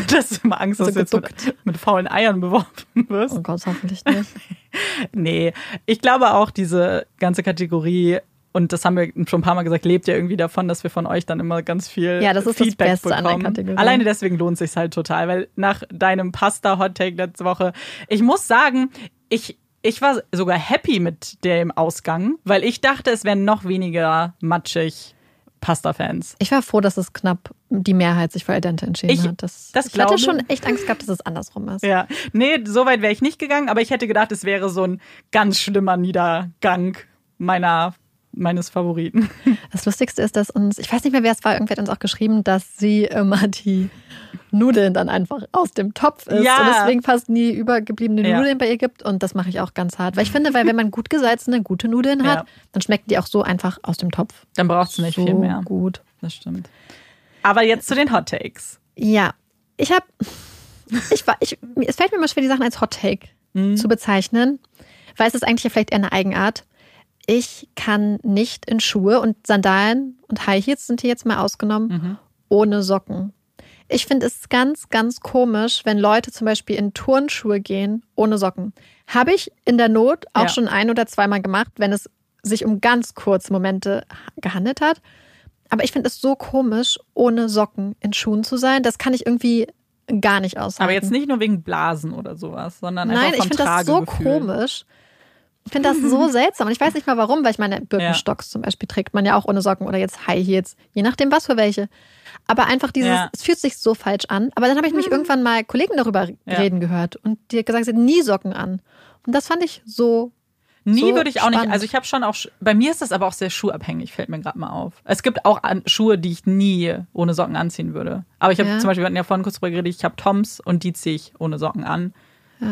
Das ist immer Angst, dass So du jetzt mit, mit faulen Eiern beworfen wirst. Oh Gott, hoffentlich nicht. Nee, ich glaube auch, diese ganze Kategorie, und das haben wir schon ein paar Mal gesagt, lebt ja irgendwie davon, dass wir von euch dann immer ganz viel Ja, das ist das Feedback Beste an der bekommen. Kategorie. Alleine deswegen lohnt es sich halt total, weil nach deinem Pasta-Hot-Take letzte Woche, ich muss sagen, ich, ich war sogar happy mit dem Ausgang, weil ich dachte, es wären noch weniger matschig Pasta-Fans. Ich war froh, dass es knapp die Mehrheit sich für Idente entschieden Ich- hat. Das, das ich hatte schon echt Angst gehabt, dass es andersrum ist. Ja, nee, so weit wäre ich nicht gegangen, aber ich hätte gedacht, es wäre so ein ganz schlimmer Niedergang meiner, meines Favoriten. Das Lustigste ist, dass uns, ich weiß nicht mehr, wer es war, irgendwer hat uns auch geschrieben, dass sie immer die Nudeln dann einfach aus dem Topf isst Ja. und deswegen fast nie übergebliebene Ja. Nudeln bei ihr gibt. Und das mache ich auch ganz hart. Weil ich finde, weil wenn man gut gesalzene, gute Nudeln hat, Ja. dann schmecken die auch so einfach aus dem Topf. Dann brauchst du nicht so viel mehr. gut. Das stimmt. Aber jetzt zu den Hot Takes. Ja, ich habe, ich ich, es fällt mir immer schwer, die Sachen als Hot Take Mhm. zu bezeichnen, weil es ist eigentlich ja vielleicht eher eine Eigenart. Ich kann nicht in Schuhe und Sandalen und High Heels sind hier jetzt mal ausgenommen, Mhm. ohne Socken. Ich finde es ganz, ganz komisch, wenn Leute zum Beispiel in Turnschuhe gehen ohne Socken. Habe ich in der Not auch Ja. schon ein oder zweimal gemacht, wenn es sich um ganz kurze Momente gehandelt hat. Aber ich finde es so komisch, ohne Socken in Schuhen zu sein. Das kann ich irgendwie gar nicht aushalten. Aber jetzt nicht nur wegen Blasen oder sowas, sondern Nein, einfach ich vom finde das so komisch. Ich finde das so seltsam. Und ich weiß nicht mal warum, weil ich meine, Birkenstocks zum Beispiel trägt man ja auch ohne Socken oder jetzt High Heels, je nachdem was für welche. Aber einfach dieses, Ja. es fühlt sich so falsch an. Aber dann habe ich mich irgendwann mal Kollegen darüber Ja. reden gehört und die gesagt, sie hat nie Socken an. Und das fand ich so. Nie So würde ich auch nicht. spannend. Also ich habe schon auch. Bei mir ist das aber auch sehr schuhabhängig, fällt mir gerade mal auf. Es gibt auch Schuhe, die ich nie ohne Socken anziehen würde. Aber ich habe Ja. zum Beispiel, wir hatten ja vorhin kurz drüber geredet, ich habe Toms und die ziehe ich ohne Socken an.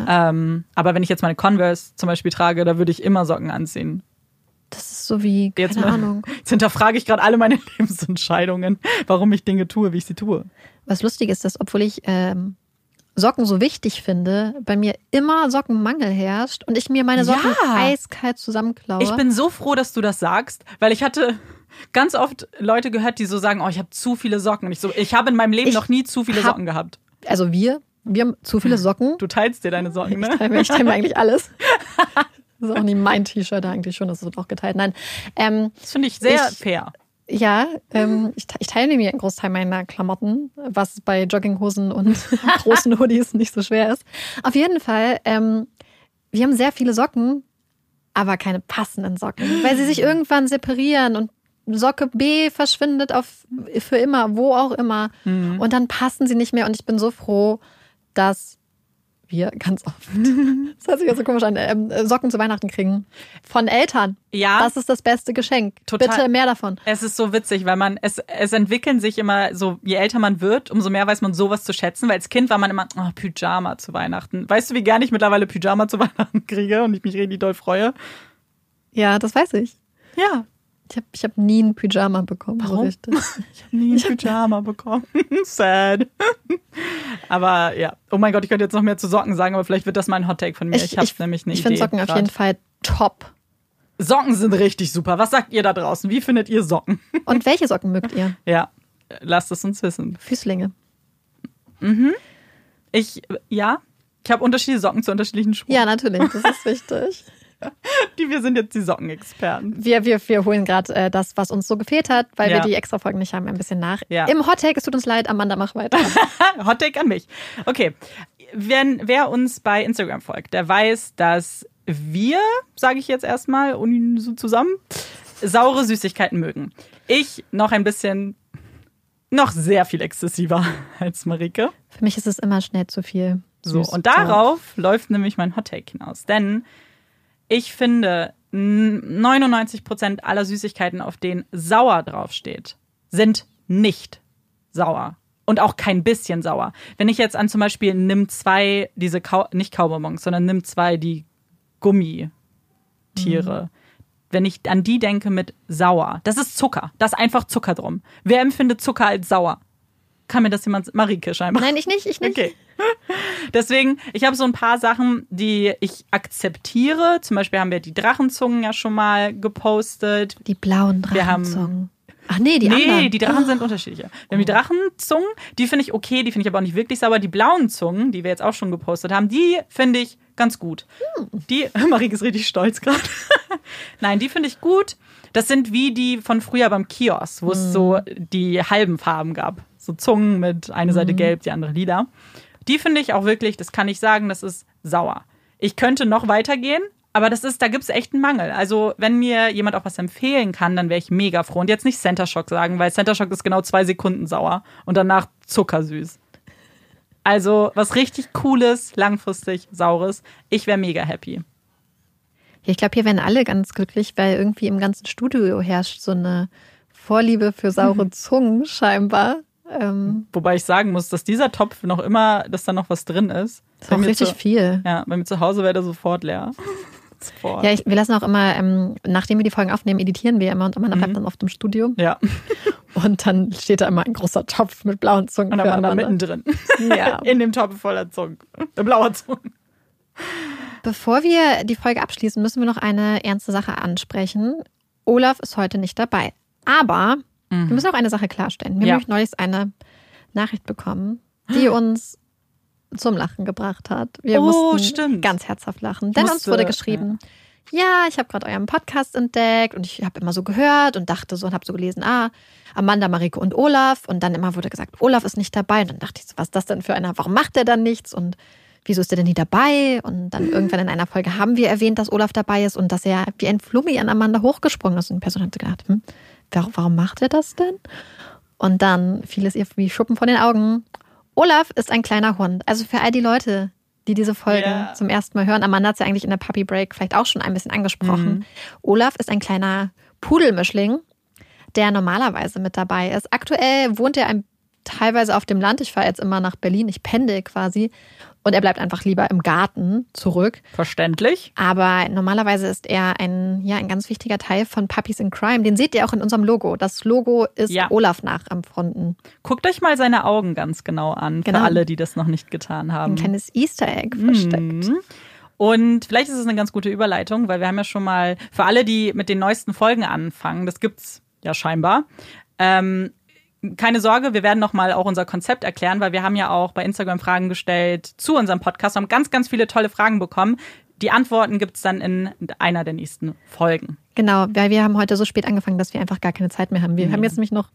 Ähm, aber wenn ich jetzt meine Converse zum Beispiel trage, da würde ich immer Socken anziehen. Das ist so wie, keine Jetzt Ahnung. Jetzt hinterfrage ich gerade alle meine Lebensentscheidungen, warum ich Dinge tue, wie ich sie tue. Was lustig ist, dass obwohl ich ähm, Socken so wichtig finde, bei mir immer Sockenmangel herrscht und ich mir meine Socken Ja. eiskalt zusammenklaue. Ich bin so froh, dass du das sagst, weil ich hatte ganz oft Leute gehört, die so sagen, oh, ich habe zu viele Socken. Und ich so, ich habe in meinem Leben Ich noch nie zu viele Socken gehabt. also wir, wir haben zu viele Socken. Du teilst dir deine Socken, Ich ne? teile mir, ich teile mir eigentlich alles. Das ist auch nie mein T-Shirt eigentlich schon, das wird auch geteilt. Nein, ähm, Das finde ich sehr Ich- fair. ja, ähm, ich, te- ich teile mir einen Großteil meiner Klamotten, was bei Jogginghosen und großen Hoodies nicht so schwer ist. Auf jeden Fall, ähm, wir haben sehr viele Socken, aber keine passenden Socken, weil sie sich irgendwann separieren und Socke B verschwindet auf für immer, wo auch immer. Und dann passen sie nicht mehr. Und ich bin so froh, dass wir ganz oft, das hört sich jetzt so komisch an, ähm, Socken zu Weihnachten kriegen. Von Eltern. Ja. Das ist das beste Geschenk. Total. Bitte mehr davon. Es ist so witzig, weil man, es, es entwickeln sich immer so, je älter man wird, umso mehr weiß man sowas zu schätzen, weil als Kind war man immer, oh, Pyjama zu Weihnachten. Weißt du, wie gerne ich mittlerweile Pyjama zu Weihnachten kriege und ich mich richtig doll freue? Ja, das weiß ich. Ja. Ich habe ich hab nie ein Pyjama bekommen. So Warum? richtig. Ich habe nie ein Pyjama bekommen. Sad. aber ja. Oh mein Gott, ich könnte jetzt noch mehr zu Socken sagen, aber vielleicht wird das mal ein Hottake von mir. Ich, habe nämlich eine ich finde Socken auf grad. jeden Fall top. Socken sind richtig super. Was sagt ihr da draußen? Wie findet ihr Socken? Und welche Socken mögt ihr? Ja, lasst es uns wissen. Füßlinge. Ich, ja, ich habe unterschiedliche Socken zu unterschiedlichen Schuhen. Ja, natürlich. Das ist wichtig. Die, wir sind jetzt die Sockenexperten. Wir, wir, wir holen gerade äh, das, was uns so gefehlt hat, weil Ja. wir die extra Folgen nicht haben, ein bisschen nach. Ja. Im Hottake, es tut uns leid, Amanda, mach weiter. Hottake an mich. Okay, Wenn, wer uns bei Instagram folgt, der weiß, dass wir, sage ich jetzt erstmal uni- so zusammen, saure Süßigkeiten mögen. Ich noch ein bisschen, noch sehr viel exzessiver als Marike. Für mich ist es immer schnell zu viel. So, und darauf läuft nämlich mein Hottake hinaus. Denn ich finde, n- 99% aller Süßigkeiten, auf denen sauer draufsteht, sind nicht sauer. Und auch kein bisschen sauer. Wenn ich jetzt an zum Beispiel nimm zwei, diese Kau nicht Kaubonbons, sondern nimm zwei, die Gummitiere. Wenn ich an die denke mit sauer, das ist Zucker. Da ist einfach Zucker drum. Wer empfindet Zucker als sauer? Kann mir das jemand, Marike scheinbar. Nein, ich nicht, ich nicht. Okay. Deswegen, ich habe so ein paar Sachen, die ich akzeptiere. Zum Beispiel haben wir die Drachenzungen ja schon mal gepostet. Die blauen Drachenzungen. Ach nee, die nee, anderen. die Drachen sind unterschiedliche. Wir haben die Drachenzungen, die finde ich okay, die finde ich aber auch nicht wirklich sauber. Die blauen Zungen, die wir jetzt auch schon gepostet haben, die finde ich ganz gut. Die, Marike ist richtig stolz gerade. Nein, die finde ich gut. Das sind wie die von früher beim Kiosk, wo es so die halben Farben gab. So Zungen mit eine Seite gelb, die andere lila. Die finde ich auch wirklich, das kann ich sagen, das ist sauer. Ich könnte noch weitergehen, aber das ist, da gibt es echt einen Mangel. Also, wenn mir jemand auch was empfehlen kann, dann wäre ich mega froh. Und jetzt nicht Center Shock sagen, weil Center Shock ist genau zwei Sekunden sauer und danach zuckersüß. Also, was richtig Cooles, langfristig Saures. Ich wäre mega happy. Ich glaube, hier werden alle ganz glücklich, weil irgendwie im ganzen Studio herrscht so eine Vorliebe für saure Zungen scheinbar. Ähm, Wobei ich sagen muss, dass dieser Topf noch immer, dass da noch was drin ist. ist auch richtig zu, viel. Ja, bei mir zu Hause wäre der sofort leer. sofort. Ja, ich, wir lassen auch immer, ähm, nachdem wir die Folgen aufnehmen, editieren wir immer und Amanda bleibt dann oft im Studio. ja. Und dann steht da immer ein großer Topf mit blauen Zungen. Und dann waren da mittendrin. Ja. In dem Topf voller Zungen. Äh, Blauer Zungen. Bevor wir die Folge abschließen, müssen wir noch eine ernste Sache ansprechen. Olaf ist heute nicht dabei. Aber wir müssen auch eine Sache klarstellen. Wir Ja. haben neulich eine Nachricht bekommen, die uns zum Lachen gebracht hat. Wir Oh, mussten stimmt. ganz herzhaft lachen. Denn uns musste- wurde geschrieben, ja, ich habe gerade euren Podcast entdeckt und ich habe immer so gehört und dachte so und habe so gelesen, ah, Amanda, Marike und Olaf. Und dann immer wurde gesagt, Olaf ist nicht dabei. Und dann dachte ich so, was ist das denn für einer? Warum macht er dann nichts? Und wieso ist er denn nie dabei? Und dann irgendwann in einer Folge haben wir erwähnt, dass Olaf dabei ist und dass er wie ein Flummi an Amanda hochgesprungen ist. Und die Person hat gedacht, hm, warum, warum macht er das denn? Und dann fiel es ihr wie Schuppen von den Augen. Olaf ist ein kleiner Hund. Also für all die Leute, die diese Folge Ja. zum ersten Mal hören, Amanda hat es ja eigentlich in der Puppy Break vielleicht auch schon ein bisschen angesprochen. Olaf ist ein kleiner Pudelmischling, der normalerweise mit dabei ist. Aktuell wohnt er ein, teilweise auf dem Land. Ich fahre jetzt immer nach Berlin, ich pendel quasi. Und er bleibt einfach lieber im Garten zurück. Verständlich. Aber normalerweise ist er ein, ja, ein ganz wichtiger Teil von Puppies in Crime. Den seht ihr auch in unserem Logo. Das Logo ist Ja. Olaf nachempfunden. Guckt euch mal seine Augen ganz genau an, Genau. für alle, die das noch nicht getan haben. Ein kleines Easter Egg versteckt. Mhm. Und vielleicht ist es eine ganz gute Überleitung, weil wir haben ja schon mal, für alle, die mit den neuesten Folgen anfangen, das gibt's ja scheinbar, ähm, keine Sorge, wir werden nochmal auch unser Konzept erklären, weil wir haben ja auch bei Instagram Fragen gestellt zu unserem Podcast, haben ganz, ganz viele tolle Fragen bekommen. Die Antworten gibt's dann in einer der nächsten Folgen. Genau, weil wir haben heute so spät angefangen, dass wir einfach gar keine Zeit mehr haben. Wir Mhm. haben jetzt nämlich noch.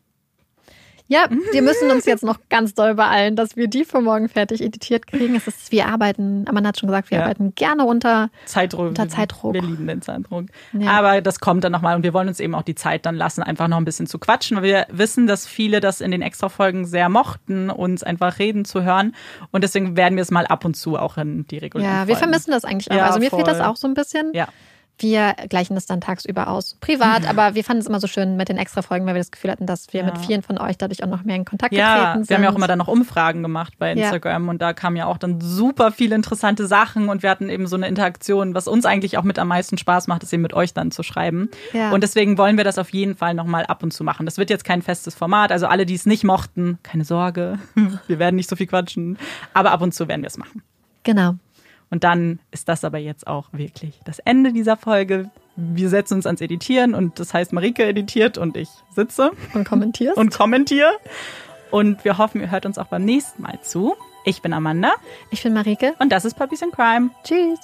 Ja, wir müssen uns jetzt noch ganz doll beeilen, dass wir die für morgen fertig editiert kriegen. Es ist, wir arbeiten, Amanda hat schon gesagt, wir Ja. arbeiten gerne unter. Zeitdruck. Unter Zeitdruck. Wir lieben den Zeitdruck. Ja. Aber das kommt dann nochmal und wir wollen uns eben auch die Zeit dann lassen, einfach noch ein bisschen zu quatschen, weil wir wissen, dass viele das in den Extra-Folgen sehr mochten, uns einfach reden zu hören. Und deswegen werden wir es mal ab und zu auch in die regulären Ja, wir Folgen. vermissen das eigentlich auch. Ja, also mir fehlt das voll. auch so ein bisschen. Ja. Wir gleichen das dann tagsüber aus. Privat, aber wir fanden es immer so schön mit den Extra-Folgen, weil wir das Gefühl hatten, dass wir Ja. mit vielen von euch dadurch auch noch mehr in Kontakt Ja, getreten sind. wir haben ja auch immer dann noch Umfragen gemacht bei Ja. Instagram und da kamen ja auch dann super viele interessante Sachen und wir hatten eben so eine Interaktion, was uns eigentlich auch mit am meisten Spaß macht, ist eben mit euch dann zu schreiben. Ja. Und deswegen wollen wir das auf jeden Fall nochmal ab und zu machen. Das wird jetzt kein festes Format, also alle, die es nicht mochten, keine Sorge, wir werden nicht so viel quatschen, aber ab und zu werden wir es machen. Genau. Und dann ist das aber jetzt auch wirklich das Ende dieser Folge. Wir setzen uns ans Editieren und das heißt, Marike editiert und ich sitze Und kommentierst. und kommentiere. Und wir hoffen, ihr hört uns auch beim nächsten Mal zu. Ich bin Amanda ich bin Marike. und das ist Puppies in Crime. Tschüss.